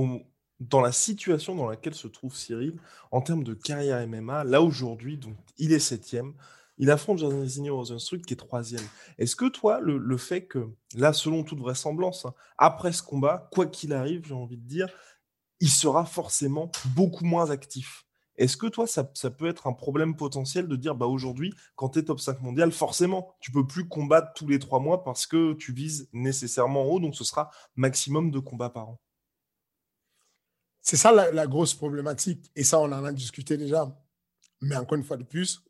dans la situation dans laquelle se trouve Cyril, en termes de carrière MMA, là aujourd'hui, il est septième. Il affronte Jairzinho Rosenstruck qui est troisième. Est-ce que toi, le, fait que, là, selon toute vraisemblance, hein, après ce combat, quoi qu'il arrive, j'ai envie de dire, il sera forcément beaucoup moins actif. Est-ce que toi, ça, peut être un problème potentiel de dire, bah aujourd'hui, quand tu es top 5 mondial, forcément, tu peux plus combattre tous les trois mois parce que tu vises nécessairement en haut, donc ce sera maximum de combats par an? C'est ça la, la, grosse problématique. Et ça, on en a discuté déjà. Mais encore une fois de plus,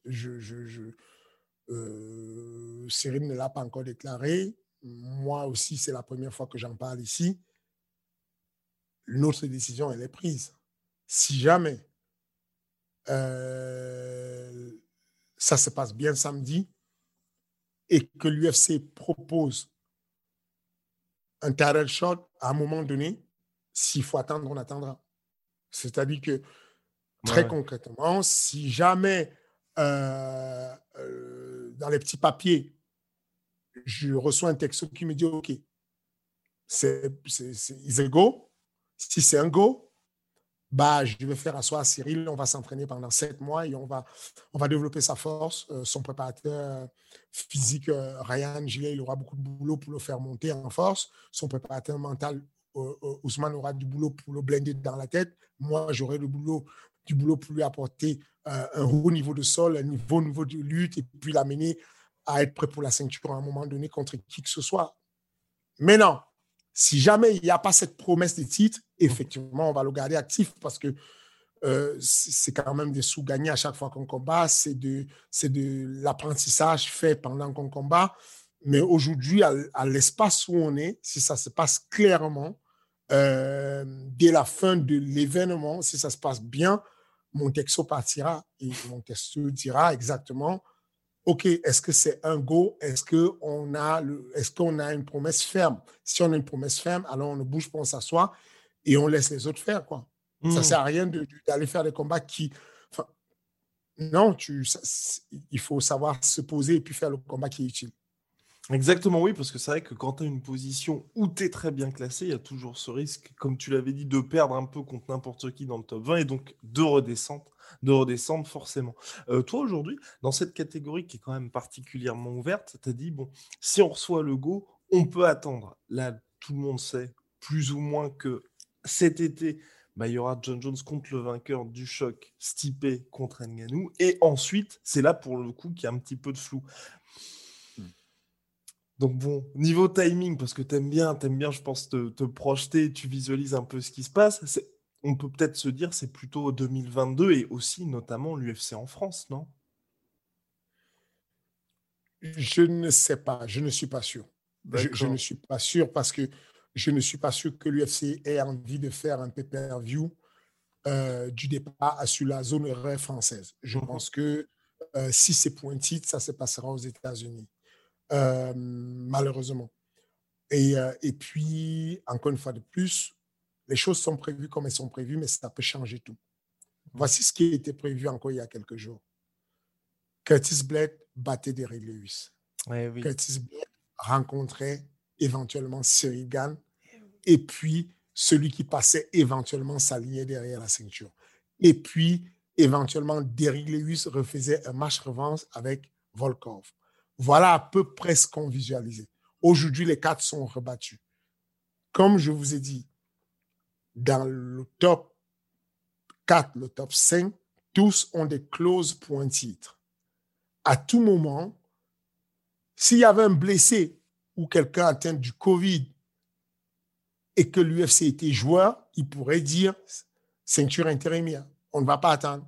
euh, Cyril ne l'a pas encore déclaré. Moi aussi, c'est la première fois que j'en parle ici. Notre décision, elle est prise. Si jamais euh, ça se passe bien samedi et que l'UFC propose un title shot à un moment donné, s'il faut attendre, on attendra. C'est-à-dire que Très concrètement, si jamais euh, euh, dans les petits papiers, je reçois un texte qui me dit OK, c'est go? Si c'est un go, bah, je vais faire asseoir Cyril, on va s'entraîner pendant sept mois et on va, on va développer sa force. Euh, son préparateur physique, Ryan Gillet, il aura beaucoup de boulot pour le faire monter en force. Son préparateur mental, Ousmane, aura du boulot pour le blender dans la tête. Moi, j'aurai le boulot du boulot pour lui apporter euh, un haut niveau de sol, un niveau, niveau de lutte et puis l'amener à être prêt pour la ceinture à un moment donné contre qui que ce soit. Mais non, si jamais il n'y a pas cette promesse de titre, effectivement, on va le garder actif parce que euh, c'est quand même des sous gagnés à chaque fois qu'on combat, c'est de, de l'apprentissage fait pendant qu'on combat. Mais aujourd'hui, à, l'espace où on est, si ça se passe clairement, euh, dès la fin de l'événement, si ça se passe bien, mon texto partira et mon texto dira exactement OK, est-ce que c'est un go? Est-ce qu'on a, est qu'on a une promesse ferme? Si on a une promesse ferme, alors on ne bouge pas, on s'assoit et on laisse les autres faire. Quoi. Ça ne mmh. sert à rien d'aller faire des combats qui. non, tu, il faut savoir se poser et puis faire le combat qui est utile. Exactement, oui, parce que c'est vrai que quand tu as une position où tu es très bien classé, il y a toujours ce risque, comme tu l'avais dit, de perdre un peu contre n'importe qui dans le top 20 et donc de redescendre, de redescendre forcément. Euh, toi, aujourd'hui, dans cette catégorie qui est quand même particulièrement ouverte, tu as dit, bon, si on reçoit le go, on peut attendre. Là, tout le monde sait plus ou moins que cet été, bah, il y aura John Jones contre le vainqueur du choc, Stipe contre Nganou. Et ensuite, c'est là pour le coup qu'il y a un petit peu de flou. Donc bon, niveau timing, parce que t'aimes bien, t'aimes bien, je pense, te, te, projeter, tu visualises un peu ce qui se passe. On peut peut-être se dire c'est plutôt 2022 et aussi notamment l'UFC en France, non? Je ne sais pas, je ne suis pas sûr. Je, ne suis pas sûr parce que je ne suis pas sûr que l'UFC ait envie de faire un pay-per-view euh, du départ sur la zone horaire française. Je mmh pense que euh, si c'est pour un titre, ça se passera aux États-Unis. Euh, malheureusement. Et, euh, et puis, encore une fois de plus, les choses sont prévues comme elles sont prévues, mais ça peut changer tout. Voici ce qui était prévu encore il y a quelques jours. Curtis Blade battait Derrick Lewis. Curtis Blade rencontrait éventuellement Cyril Gann et puis celui qui passait éventuellement s'alignait derrière la ceinture. Et puis, éventuellement, Derrick Lewis refaisait un match revanche avec Volkov. Voilà à peu près ce qu'on visualisait. Aujourd'hui, les quatre sont rebattus. Comme je vous ai dit, dans le top 4, le top 5, tous ont des clauses pour un titre. À tout moment, s'il y avait un blessé ou quelqu'un atteint du Covid et que l'UFC était joueur, il pourrait dire ceinture intérimaire. On ne va pas attendre.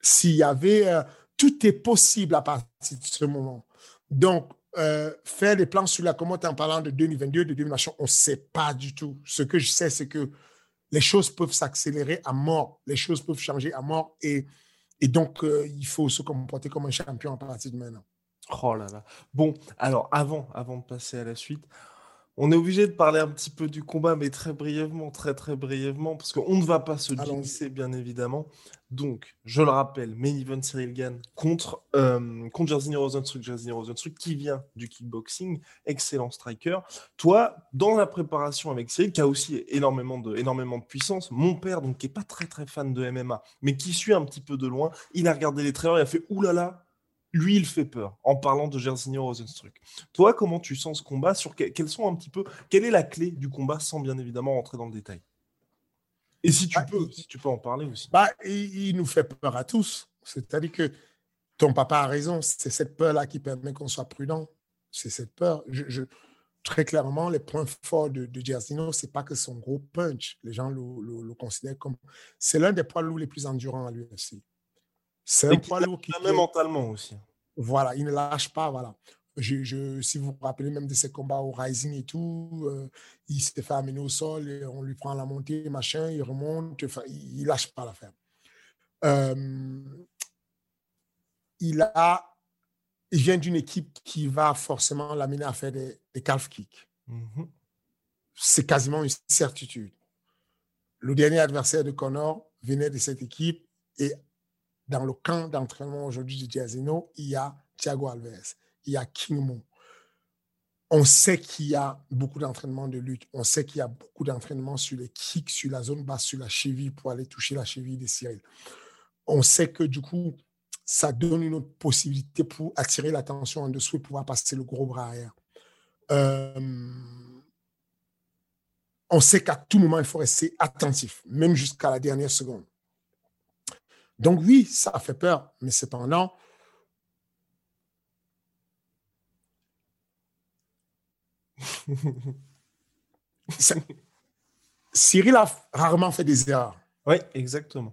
S'il y avait euh, tout est possible à partir de ce moment. Donc, euh, faire des plans sur la commode en parlant de 2022, de 2022, on ne sait pas du tout. Ce que je sais, c'est que les choses peuvent s'accélérer à mort, les choses peuvent changer à mort et, et donc euh, il faut se comporter comme un champion à partir de maintenant. Oh là là. Bon, alors avant, avant de passer à la suite, on est obligé de parler un petit peu du combat, mais très brièvement, très très brièvement, parce qu'on ne va pas se jinxer, bien évidemment. Donc, je le rappelle, main event Cyril Gann contre, euh, contre Jairzinho Rosenstruck, Rosenstruck qui vient du kickboxing, excellent striker. Toi, dans la préparation avec Cyril, qui a aussi énormément de, énormément de puissance, mon père, donc qui n'est pas très très fan de MMA, mais qui suit un petit peu de loin, il a regardé les trailers, il a fait oulala, lui, il fait peur en parlant de Jairzinho Rosenstruck. Toi, comment tu sens ce combat? Sur quels sont un petit peu quelle est la clé du combat sans bien évidemment rentrer dans le détail? Et si tu bah, peux, si tu peux en parler aussi. Bah, il, nous fait peur à tous. C'est-à-dire que ton papa a raison. C'est cette peur-là qui permet qu'on soit prudent. C'est cette peur. Je, très clairement, les points forts de, de ce c'est pas que son gros punch. Les gens le, considèrent comme. C'est l'un des poids lourds les plus endurants à l'UFC. C'est un poids lourd qui. Même mentalement aussi. Voilà, il ne lâche pas. Voilà. Je, si vous vous rappelez même de ses combats au Rising et tout, euh, il s'était fait amener au sol, et on lui prend la montée, machin, il remonte, il, ne lâche pas l'affaire. Euh, il a, il vient d'une équipe qui va forcément l'amener à faire des, des calf kicks. Mhm. C'est quasiment une certitude. Le dernier adversaire de Connor venait de cette équipe et dans le camp d'entraînement aujourd'hui du Diazino, il y a Thiago Alves, il y a King Mo. On sait qu'il y a beaucoup d'entraînement de lutte. On sait qu'il y a beaucoup d'entraînement sur les kicks, sur la zone basse, sur la cheville pour aller toucher la cheville de Cyril. On sait que du coup, ça donne une autre possibilité pour attirer l'attention en dessous et pouvoir passer le gros bras arrière. Euh, on sait qu'à tout moment, il faut rester attentif, même jusqu'à la dernière seconde. Donc oui, ça fait peur, mais cependant, Cyril a rarement fait des erreurs. Oui, exactement.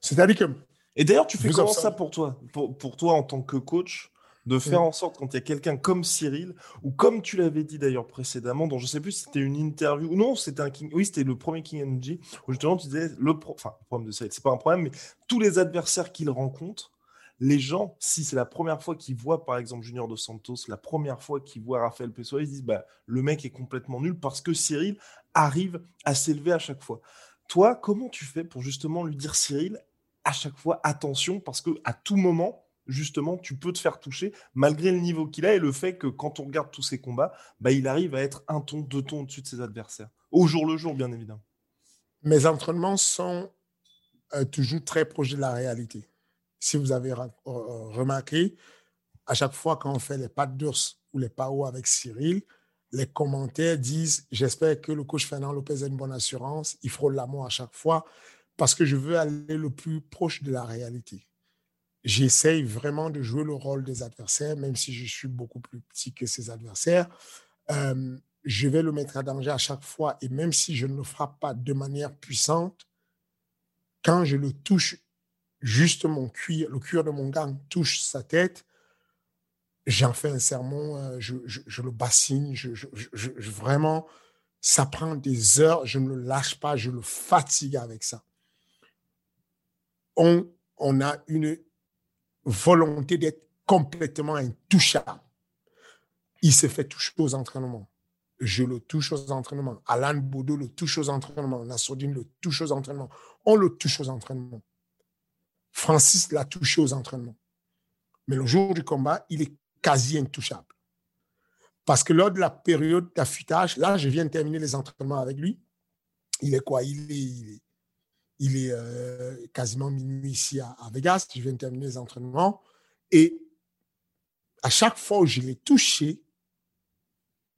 C'est-à-dire que... Et d'ailleurs, tu fais comment ça pour toi? Pour, toi, en tant que coach, de faire en sorte, quand il y a quelqu'un comme Cyril, ou comme tu l'avais dit d'ailleurs précédemment, dont je ne sais plus si c'était une interview, ou non, c'était un King, oui, c'était le premier King NG, où justement tu disais, le, enfin, le problème de Cyril, c'est pas un problème, mais tous les adversaires qu'il rencontre, les gens, si c'est la première fois qu'ils voient, par exemple, Junior Dos Santos, la première fois qu'ils voient Raphaël Pessoa, ils disent bah, le mec est complètement nul parce que Cyril arrive à s'élever à chaque fois. Toi, comment tu fais pour justement lui dire, Cyril, à chaque fois, attention, parce que à tout moment, justement, tu peux te faire toucher, malgré le niveau qu'il a et le fait que quand on regarde tous ses combats, bah, il arrive à être un ton, deux tons au-dessus de ses adversaires. Au jour le jour, bien évidemment. Mes entraînements sont euh, toujours très proches de la réalité si vous avez euh, remarqué, à chaque fois quand on fait les pattes d'ours ou les PAO avec Cyril, les commentaires disent J'espère que le coach Fernand Lopez a une bonne assurance. Il frôle la mort à chaque fois parce que je veux aller le plus proche de la réalité. J'essaye vraiment de jouer le rôle des adversaires, même si je suis beaucoup plus petit que ses adversaires. Je vais le mettre à danger à chaque fois et même si je ne le frappe pas de manière puissante, quand je le touche juste mon cuir, le cuir de mon gant touche sa tête, j'en fais un sermon, euh, je, le bassine, je, vraiment, ça prend des heures, je ne le lâche pas, je le fatigue avec ça. On, on a une volonté d'être complètement intouchable. Il se fait toucher aux entraînements. Je le touche aux entraînements. Alan Boudou le touche aux entraînements. Nassoudine le touche aux entraînements. On le touche aux entraînements. Francis l'a touché aux entraînements. Mais le jour du combat, il est quasi intouchable. Parce que lors de la période d'affûtage, là, je viens de terminer les entraînements avec lui. Il est quoi? Il est, il est, euh, quasiment minuit ici à, Vegas. Je viens de terminer les entraînements. Et à chaque fois où je l'ai touché,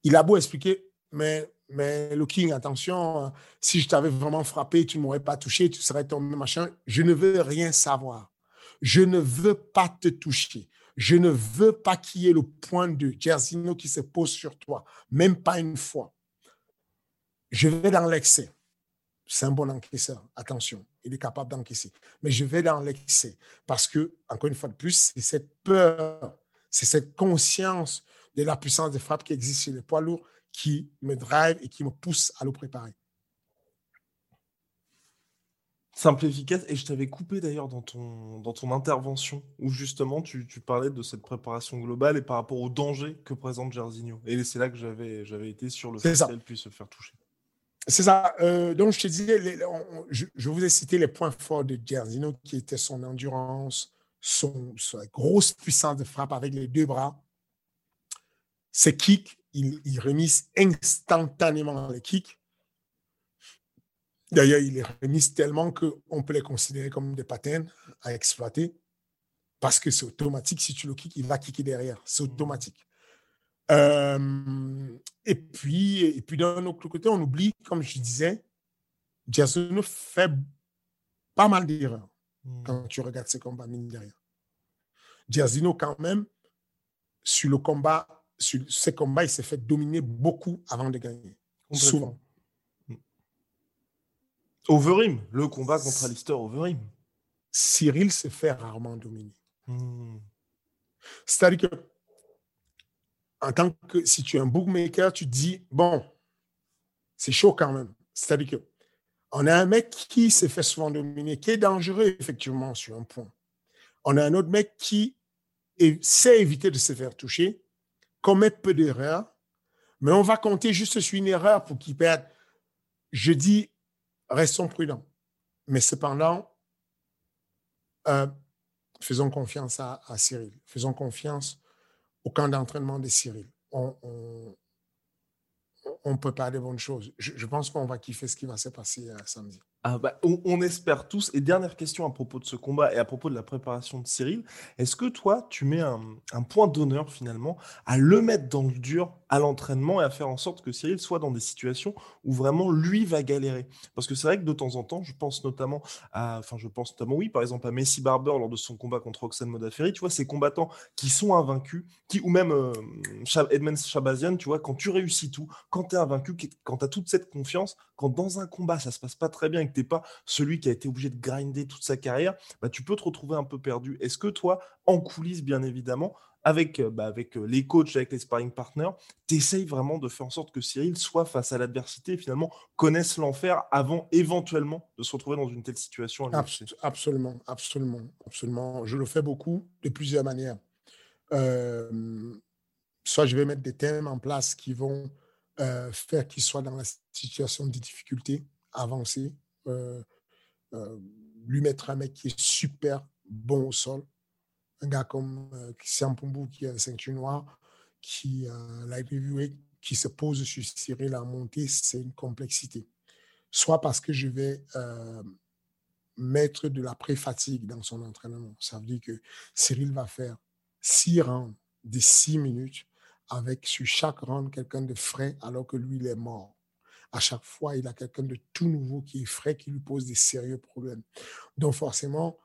il a beau expliquer, mais mais le attention, si je t'avais vraiment frappé, tu ne m'aurais pas touché, tu serais tombé, machin. Je ne veux rien savoir. Je ne veux pas te toucher. Je ne veux pas qu'il y ait le point de Gersino qui se pose sur toi, même pas une fois. Je vais dans l'excès. C'est un bon encaisseur, attention, il est capable d'encaisser. Mais je vais dans l'excès parce que, encore une fois de plus, c'est cette peur, c'est cette conscience de la puissance de frappe qui existe chez les poids lourds qui me drive et qui me pousse à le préparer. Simple, efficace. Et je t'avais coupé d'ailleurs dans ton, dans ton intervention où justement tu, tu, parlais de cette préparation globale et par rapport au danger que présente Jairzinho. Et c'est là que j'avais, j'avais été sur le fait qu'elle puisse se faire toucher. C'est ça. Euh, donc je te disais, je, vous ai cité les points forts de Jairzinho qui étaient son endurance, son, sa grosse puissance de frappe avec les deux bras, ses kicks il, remise instantanément les kicks. D'ailleurs, il les remise tellement qu'on peut les considérer comme des patterns à exploiter parce que c'est automatique. Si tu le kicks, il va kicker derrière. C'est automatique. Euh, et puis, et puis d'un autre côté, on oublie, comme je disais, Jason fait pas mal d'erreurs hmm. quand tu regardes ses combats, mine derrière. Giazino, quand même, sur le combat sur ces combats, il s'est fait dominer beaucoup avant de gagner. Souvent. Mm. Overeem, le combat contre Alistair Overeem. Cyril se fait rarement dominer. Mm. C'est-à-dire que, en tant que, si tu es un bookmaker, tu te dis, bon, c'est chaud quand même. C'est-à-dire que, on a un mec qui se fait souvent dominer, qui est dangereux, effectivement, sur un point. On a un autre mec qui sait éviter de se faire toucher, commet peu d'erreurs, mais on va compter juste sur une erreur pour qu'il perde. Je dis, restons prudents. Mais cependant, euh, faisons confiance à, Cyril. Faisons confiance au camp d'entraînement de Cyril. On, on, peut parler de bonnes choses. Je, pense qu'on va kiffer ce qui va se passer euh, samedi. Ah bah, on, espère tous. Et dernière question à propos de ce combat et à propos de la préparation de Cyril. Est-ce que toi, tu mets un, point d'honneur finalement à le mettre dans le dur à l'entraînement et à faire en sorte que Cyril soit dans des situations où vraiment lui va galérer Parce que c'est vrai que de temps en temps, je pense notamment à, enfin je pense notamment, oui, par exemple à Messi Barber lors de son combat contre Roxane Modafferi, tu vois, ces combattants qui sont invaincus, qui, ou même euh, Edmond Shabazian, tu vois, quand tu réussis tout, quand tu es invaincu, quand tu as toute cette confiance, quand dans un combat ça se passe pas très bien t'es pas celui qui a été obligé de grinder toute sa carrière, bah, tu peux te retrouver un peu perdu. Est-ce que toi, en coulisses, bien évidemment, avec, euh, bah, avec euh, les coachs, avec les sparring partners, tu essayes vraiment de faire en sorte que Cyril soit face à l'adversité et finalement connaisse l'enfer avant éventuellement de se retrouver dans une telle situation. absolument, absolument, absolument. Je le fais beaucoup de plusieurs manières. Euh, soit je vais mettre des thèmes en place qui vont faire qu'il soit dans la situation de difficulté avancée. lui mettre un mec qui est super bon au sol un gars comme euh, Christian Pumbu, qui a un ceinture noire, qui euh, l'a qui se pose sur Cyril à monter, c'est une complexité. Soit parce que je vais euh, mettre de la pré-fatigue dans son entraînement. Ça veut dire que Cyril va faire six rounds de six minutes avec sur chaque round quelqu'un de frais alors que lui, il est mort. À chaque fois, il a quelqu'un de tout nouveau qui est frais, qui lui pose des sérieux problèmes. Donc forcément,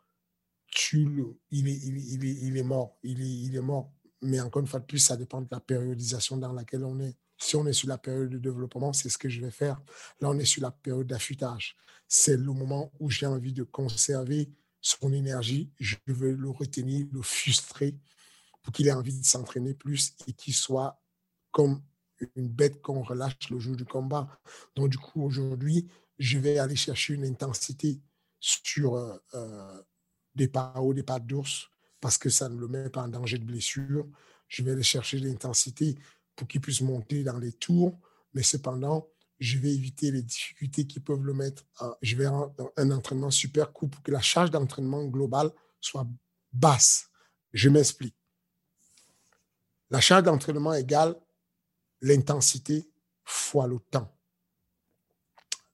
tu il, est, mort. Il est, il est mort. Mais encore une fois de plus, ça dépend de la périodisation dans laquelle on est. Si on est sur la période de développement, c'est ce que je vais faire. Là, on est sur la période d'affûtage. C'est le moment où j'ai envie de conserver son énergie. Je veux le retenir, le frustrer pour qu'il ait envie de s'entraîner plus et qu'il soit comme une bête qu'on relâche le jour du combat. Donc, du coup, aujourd'hui, je vais aller chercher une intensité sur euh, euh, des pas hauts, des pas d'ours, parce que ça ne le met pas en danger de blessure. Je vais aller chercher l'intensité pour qu'il puisse monter dans les tours, mais cependant, je vais éviter les difficultés qui peuvent le mettre. je vais avoir un entraînement super court pour que la charge d'entraînement globale soit basse. Je m'explique. La charge d'entraînement égale l'intensité fois le temps.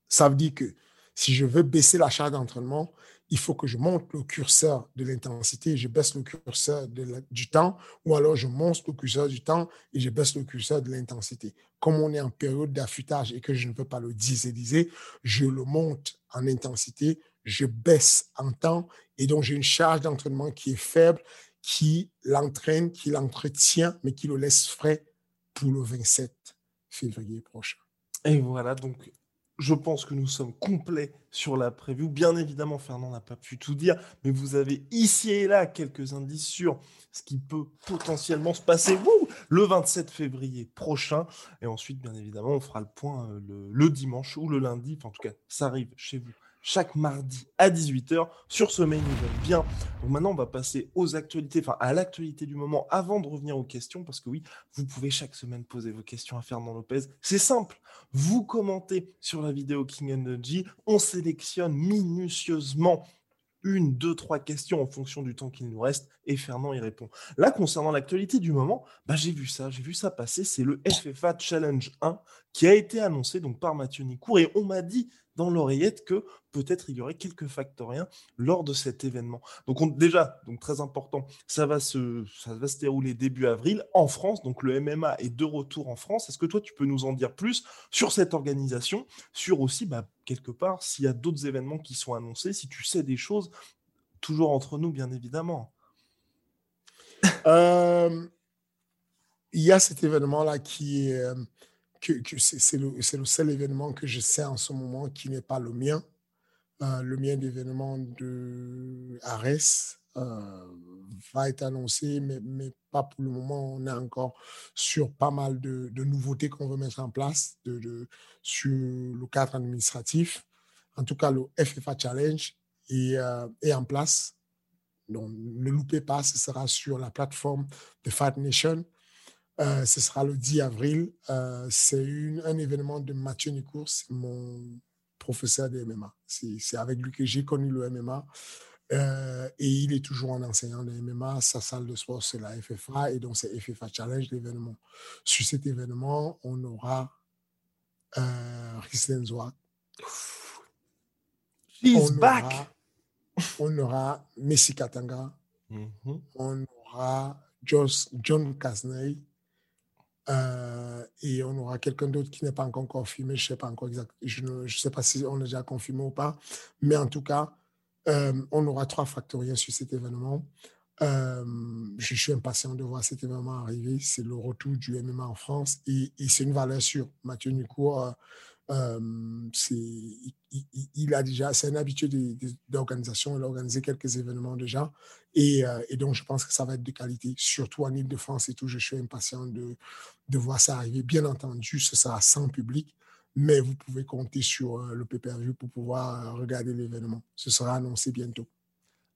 Ça veut dire que si je veux baisser la charge d'entraînement, il faut que je monte le curseur de l'intensité, je baisse le curseur du temps, ou alors je monte le curseur du temps et je baisse le curseur de l'intensité. Comme on est en période d'affûtage et que je ne peux pas le diséliser, je le monte en intensité, je baisse en temps et donc j'ai une charge d'entraînement qui est faible, qui l'entraîne, qui l'entretient, mais qui le laisse frais pour le 27 février prochain. Et voilà, donc je pense que nous sommes complets sur la preview. Bien évidemment, Fernand n'a pas pu tout dire, mais vous avez ici et là quelques indices sur ce qui peut potentiellement se passer le 27 février prochain. Et ensuite, bien évidemment, on fera le point euh, le, dimanche ou le lundi. Enfin, en tout cas, ça arrive chez vous chaque mardi à 18h sur ce main event. Bien, donc maintenant on va passer aux actualités, enfin à l'actualité du moment avant de revenir aux questions, parce que oui, vous pouvez chaque semaine poser vos questions à Fernand Lopez. C'est simple, vous commentez sur la vidéo King Energy, on sélectionne minutieusement une, deux, trois questions en fonction du temps qu'il nous reste et Fernand y répond. Là, concernant l'actualité du moment, bah, j'ai vu ça, j'ai vu ça passer. C'est le FFA Challenge 1 qui a été annoncé donc par Mathieu Nicourt et on m'a dit dans l'oreillette que peut-être il y aurait quelques factoriens lors de cet événement. Donc déjà, donc très important, ça va, se, ça va se dérouler début avril en France. Donc le MMA est de retour en France. Est-ce que toi, tu peux nous en dire plus sur cette organisation, sur aussi, bah, quelque part, s'il y a d'autres événements qui sont annoncés, si tu sais des choses, toujours entre nous, bien évidemment? Euh, il y a cet événement-là qui est... C'est le, seul événement que je sais en ce moment qui n'est pas le mien. Euh, le mien d'événement de Ares euh, va être annoncé, mais, pas pour le moment. On est encore sur pas mal de, nouveautés qu'on veut mettre en place sur le cadre administratif. En tout cas, le FFA Challenge est, euh, est en place. Donc, ne loupez pas, ce sera sur la plateforme de Fat Nation. Euh, ce sera le 10 avril. Euh, c'est un événement de Mathieu Nicourt, c'est mon professeur de MMA. C'est avec lui que j'ai connu le MMA. Euh, et il est toujours un enseignant de MMA. Sa salle de sport, c'est la FFA. Et donc, c'est FFA Challenge, l'événement. Sur cet événement, on aura euh, Rislen She's on back. Aura, on aura Messi Katanga. Mm-hmm. On aura John Kasney. Euh, et on aura quelqu'un d'autre qui n'est pas encore confirmé. Je ne sais pas encore exact. Je ne sais pas si on est déjà confirmé ou pas. Mais en tout cas, euh, on aura trois factoriels sur cet événement. Euh, je suis impatient de voir cet événement arriver. C'est le retour du MMA en France et, c'est une valeur sûre. Mathieu Nicourt, il, il a déjà, c'est un habitué d'organisation, il a organisé quelques événements déjà. Et, euh, et, donc, je pense que ça va être de qualité, surtout en Ile-de-France et tout. Je suis impatient de, de voir ça arriver. Bien entendu, ce sera sans public, mais vous pouvez compter sur euh, le pay-per-view pour pouvoir euh, regarder l'événement. Ce sera annoncé bientôt.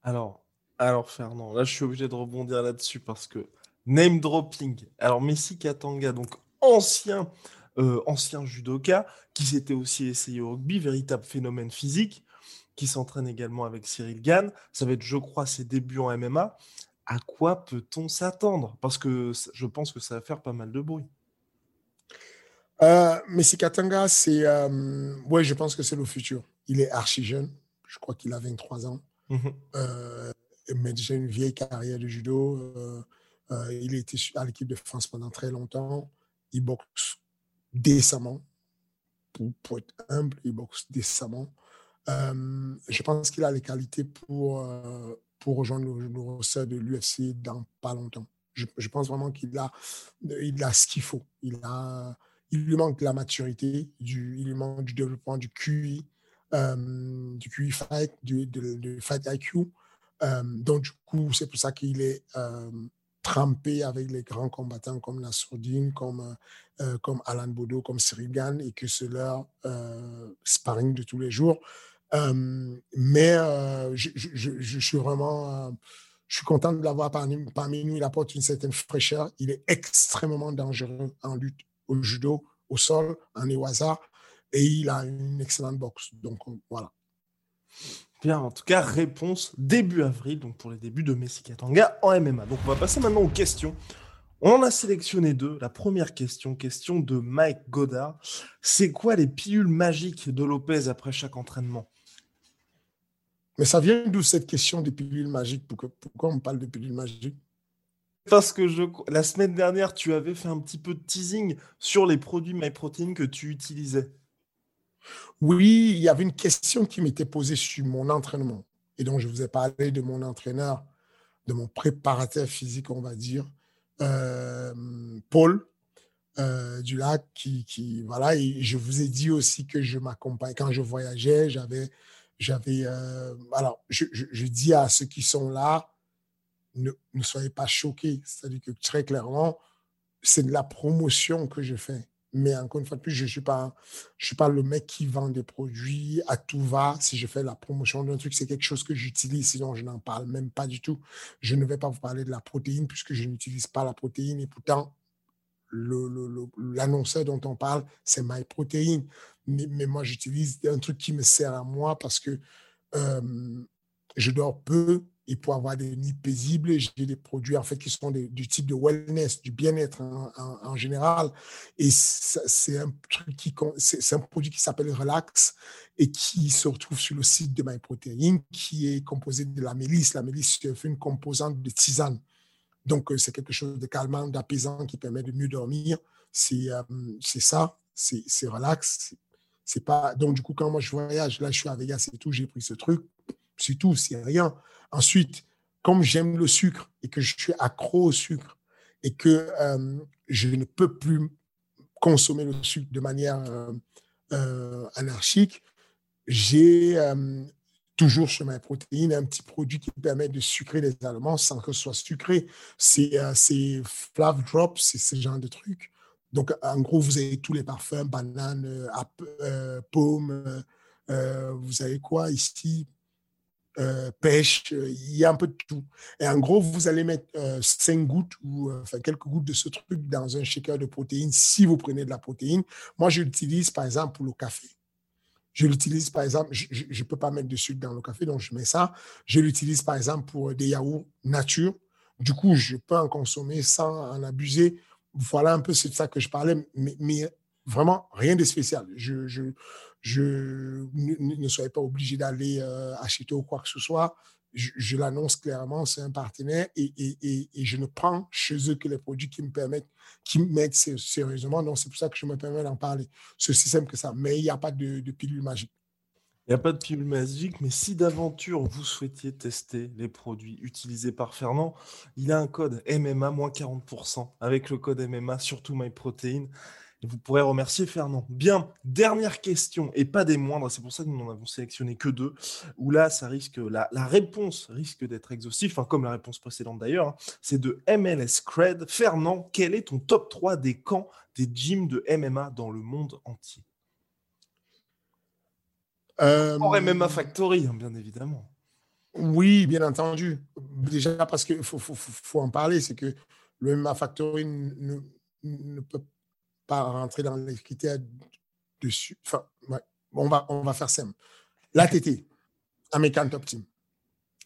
Alors, alors Fernand, là, je suis obligé de rebondir là-dessus parce que name dropping. Alors, Messi Katanga, donc ancien euh, ancien judoka, qui s'était aussi essayé au rugby, véritable phénomène physique, qui s'entraîne également avec Cyril Gann. Ça va être, je crois, ses débuts en MMA. À quoi peut-on s'attendre? Parce que je pense que ça va faire pas mal de bruit. Euh, Messi Katanga, c'est. Euh, ouais, je pense que c'est le futur. Il est archi jeune. Je crois qu'il a 23 ans. Mmh euh, mais déjà une vieille carrière de judo. il a été à l'équipe de France pendant très longtemps. Il boxe décemment. Pour, être humble, il boxe décemment. Euh, je pense qu'il a les qualités pour, euh, pour rejoindre le, le de l'UFC dans pas longtemps. Je, pense vraiment qu'il a, il a ce qu'il faut. Il, a, il lui manque la maturité, du, il lui manque du développement du QI, euh, du QI fight, du, de, fight IQ. donc, du coup, c'est pour ça qu'il est trempé avec les grands combattants comme Nasruddin, comme, euh, comme Alan Bodo, comme Sirigan, et que c'est leur euh, sparring de tous les jours. Euh, mais je, suis vraiment je suis content de l'avoir parmi, nous. Il apporte une certaine fraîcheur. Il est extrêmement dangereux en lutte au judo, au sol, en Ewaza. Et il a une excellente boxe. Donc voilà. Bien, en tout cas, réponse début avril, donc pour les débuts de Messi Katanga en MMA. Donc on va passer maintenant aux questions. On en a sélectionné deux. La première question, question de Mike Godard. C'est quoi les pilules magiques de Lopez après chaque entraînement? Mais ça vient d'où cette question des pilules magiques? Pourquoi on parle de pilules magiques? Parce que je, la semaine dernière, tu avais fait un petit peu de teasing sur les produits MyProtein que tu utilisais. Oui, il y avait une question qui m'était posée sur mon entraînement. Et donc, je vous ai parlé de mon entraîneur, de mon préparateur physique, on va dire, euh, Paul euh, Dulac, qui, voilà, et je vous ai dit aussi que je m'accompagne. Quand je voyageais, j'avais, euh, alors, je, je, dis à ceux qui sont là, ne, ne soyez pas choqués. C'est-à-dire que très clairement, c'est de la promotion que je fais. Mais encore une fois de plus, je ne suis, pas, suis pas le mec qui vend des produits à tout va. Si je fais la promotion d'un truc, c'est quelque chose que j'utilise, sinon je n'en parle même pas du tout. Je ne vais pas vous parler de la protéine puisque je n'utilise pas la protéine et pourtant, l'annonceur dont on parle, c'est MyProtein. Mais, mais moi, j'utilise un truc qui me sert à moi parce que euh, je dors peu, et pour avoir des nuits paisibles, j'ai des produits en fait qui sont du type de wellness, du bien-être en, général. Et c'est un c'est un produit qui s'appelle Relax et qui se retrouve sur le site de MyProtein, qui est composé de la mélisse. La mélisse fait une composante de tisane. Donc euh, c'est quelque chose de calmant, d'apaisant qui permet de mieux dormir. C'est euh, c'est ça, c'est relax. C'est pas donc du coup quand moi je voyage, là je suis à Vegas et tout, j'ai pris ce truc c'est tout, c'est rien. Ensuite, comme j'aime le sucre et que je suis accro au sucre et que euh, je ne peux plus consommer le sucre de manière euh, euh, anarchique, j'ai toujours sur ma protéine un petit produit qui permet de sucrer les aliments sans que ce soit sucré. C'est Flav Drops, c'est ce genre de trucs. Donc, en gros, vous avez tous les parfums, banane, pomme, vous avez quoi ici? Euh, pêche, euh, il y a un peu de tout. Et en gros, vous allez mettre 5 euh, gouttes ou enfin, quelques gouttes de ce truc dans un shaker de protéines si vous prenez de la protéine. Moi, je l'utilise par exemple pour le café. Je l'utilise par exemple, je ne peux pas mettre de sucre dans le café, donc je mets ça. Je l'utilise par exemple pour des yaourts nature. Du coup, je peux en consommer sans en abuser. Voilà un peu c'est de ça que je parlais, mais, vraiment rien de spécial. Je, je ne, soyez pas obligé d'aller euh, acheter ou quoi que ce soit. Je, l'annonce clairement, c'est un partenaire et, je ne prends chez eux que les produits qui me permettent, qui m'aident sérieusement. Donc, c'est pour ça que je me permets d'en parler. C'est aussi simple que ça. Mais il n'y a pas de, pilule magique. Il n'y a pas de pilule magique, mais si d'aventure vous souhaitiez tester les produits utilisés par Fernand, il a un code MMA moins 40% avec le code MMA, surtout MyProtein. Et vous pourrez remercier Fernand. Bien, dernière question, et pas des moindres, c'est pour ça que nous n'en avons sélectionné que deux, où là, ça risque, la, réponse risque d'être exhaustive, comme la réponse précédente d'ailleurs, hein. c'est de MLS Cred. Fernand, quel est ton top 3 des camps des gyms de MMA dans le monde entier? Euh... MMA Factory, hein, bien évidemment. Oui, bien entendu. Déjà parce qu'il faut, faut, faut, en parler, c'est que le MMA Factory ne, ne peut pas rentrer dans les critères dessus. Enfin, on, va, on va faire simple. L'ATT, American Top Team.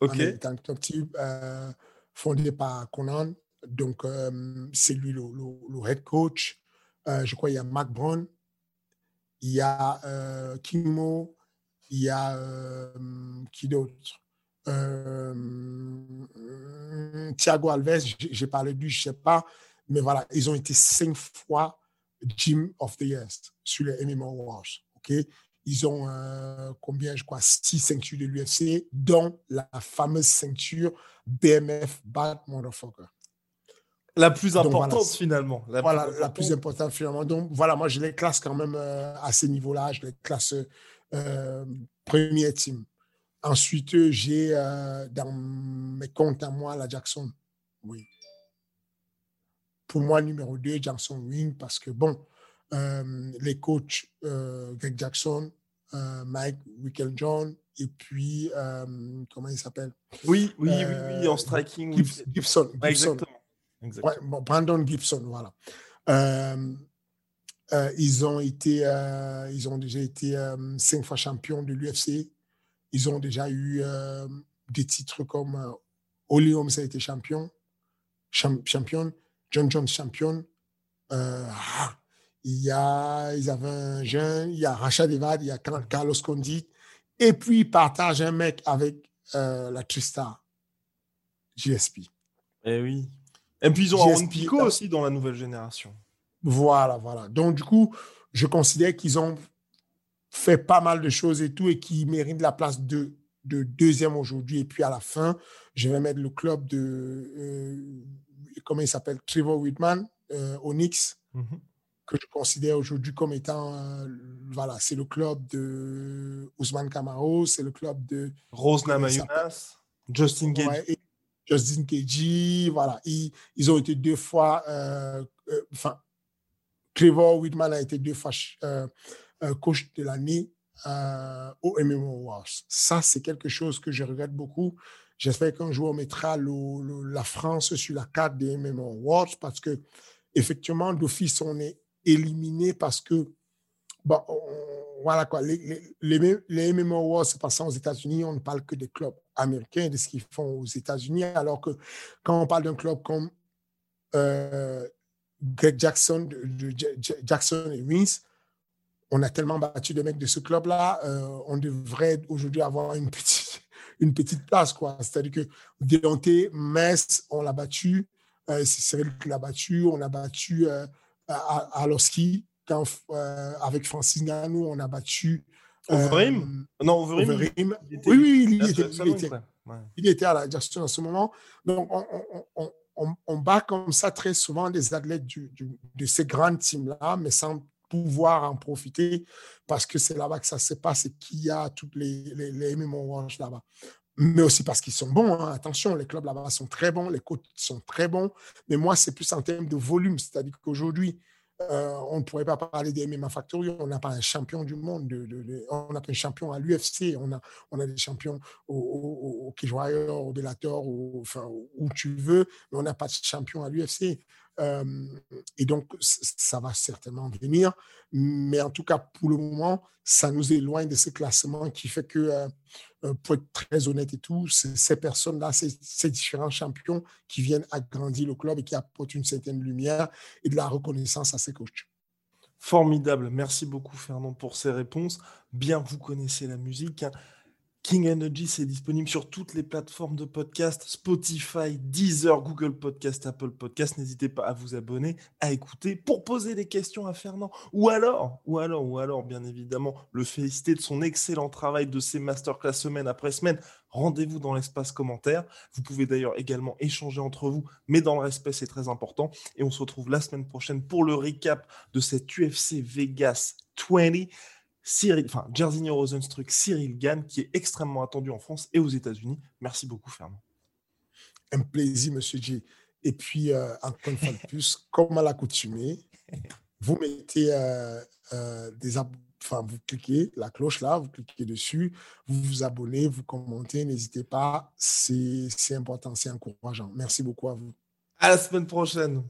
OK. American Top Team, euh, fondé par Conan. Donc, euh, c'est lui le, le, head coach. Euh, je crois qu'il y a Mark Brown, il y a Kimo, il y a qui d'autre? Thiago Alves, j'ai parlé de lui, je ne sais pas. Mais voilà, ils ont été cinq fois Gym of the Year sur les MMA Wars. OK? Ils ont euh, combien, je crois, six ceintures de l'UFC, dont la fameuse ceinture BMF Bad Motherfucker. La plus importante finalement. La voilà, plus la plus importante finalement. Donc voilà, moi je les classe quand même euh, à ce niveau-là. Je les classe euh, premier team. Ensuite, j'ai dans mes comptes à moi la Jackson. Oui pour moi, numéro 2, Jackson Wing, parce que, bon, euh, les coachs euh, Greg Jackson, euh, Mike Wickel-John, et puis, comment il s'appelle? Oui, oui, oui, oui, en striking. Gibson. exactement. Brandon Gibson, voilà. ils ont été, ils ont déjà été cinq fois champions de l'UFC. Ils ont déjà eu des titres comme Oli Holmes a été champion, champion. John Jones champion. Euh, ah, il y a, ils avaient un jeune, il y a Rachad Evad, il y a Carlos Condit. Et puis, ils partagent un mec avec euh, la Trista GSP. Eh oui. Et puis, ils ont Aaron Pico aussi dans la nouvelle génération. Voilà, voilà. Donc, du coup, je considère qu'ils ont fait pas mal de choses et tout et qu'ils méritent la place de, de deuxième aujourd'hui. Et puis, à la fin, je vais mettre le club de. Euh, comment il s'appelle, Trevor Whitman, euh, Onyx, mhm. que je considère aujourd'hui comme étant, euh, voilà, c'est le club de Ousmane Camaro, c'est le club de Rose Namayunas, Justin Gage. Justin voilà. Ils, ils, ont été deux fois, euh, enfin, Trevor Whitman a été deux fois coach de l'année au MMO Wars. Ça, c'est quelque chose que je regrette beaucoup. J'espère qu'un jour on mettra la France sur la carte des MMO Awards parce que effectivement d'office on est éliminé parce que bon, voilà quoi, les, les, les MMO Awards c'est passé aux États-Unis, on ne parle que des clubs américains, de ce qu'ils font aux États-Unis, alors que quand on parle d'un club comme euh, Greg Jackson, de, Jackson et Vince, on a tellement battu de mecs de ce club-là, euh, on devrait aujourd'hui avoir une petite une petite place. quoi. C'est-à-dire que Déonté, Metz, on l'a battu. Euh, c'est Cyril qui l'a battu. On a battu euh, à, Aloski. Quand, euh, avec Francis Ganou, on a battu. Overeem? Non, Overeem. Oui, oui, il, était, il, était, il était à la gestion en ce moment. Donc, on, on, on, bat comme ça très souvent des athlètes du, de ces grandes teams-là, mais sans pouvoir en profiter parce que c'est là-bas que ça se passe et qu'il y a toutes les, les, les là-bas. Mais aussi parce qu'ils sont bons. Hein. Attention, les clubs là-bas sont très bons, les coachs sont très bons. Mais moi, c'est plus en termes de volume. C'est-à-dire qu'aujourd'hui, euh, on ne pourrait pas parler des MMA Factory. On n'a pas un champion du monde. De, on n'a pas un champion à l'UFC. On a, on a des champions au, au, au Warrior, au Bellator, enfin, où tu veux. Mais on n'a pas de champion à l'UFC. Euh, et donc, ça va certainement venir. Mais en tout cas, pour le moment, ça nous éloigne de ce classement qui fait que, euh, euh, pour être très honnête et tout, ces personnes-là, ces, différents champions qui viennent agrandir le club et qui apportent une certaine lumière et de la reconnaissance à ces coachs. Formidable. Merci beaucoup, Fernand, pour ces réponses. Bien, vous connaissez la musique. King Energy, c'est disponible sur toutes les plateformes de podcast, Spotify, Deezer, Google Podcast, Apple Podcast. N'hésitez pas à vous abonner, à écouter pour poser des questions à Fernand. Ou alors, ou alors, ou alors, bien évidemment, le féliciter de son excellent travail de ses masterclass semaine après semaine. Rendez-vous dans l'espace commentaire. Vous pouvez d'ailleurs également échanger entre vous, mais dans le respect, c'est très important. Et on se retrouve la semaine prochaine pour le recap de cette UFC Vegas 20. Cyril, enfin, Jairzinho Rosenstruck, Cyril Gann, qui est extrêmement attendu en France et aux États-Unis. Merci beaucoup, Fernand. Un plaisir, monsieur G. Et puis, euh, encore une fois de plus, comme à l'accoutumée, vous mettez euh, euh, des enfin, vous cliquez la cloche là, vous cliquez dessus, vous vous abonnez, vous commentez, n'hésitez pas, c'est important, c'est encourageant. Merci beaucoup à vous. À la semaine prochaine.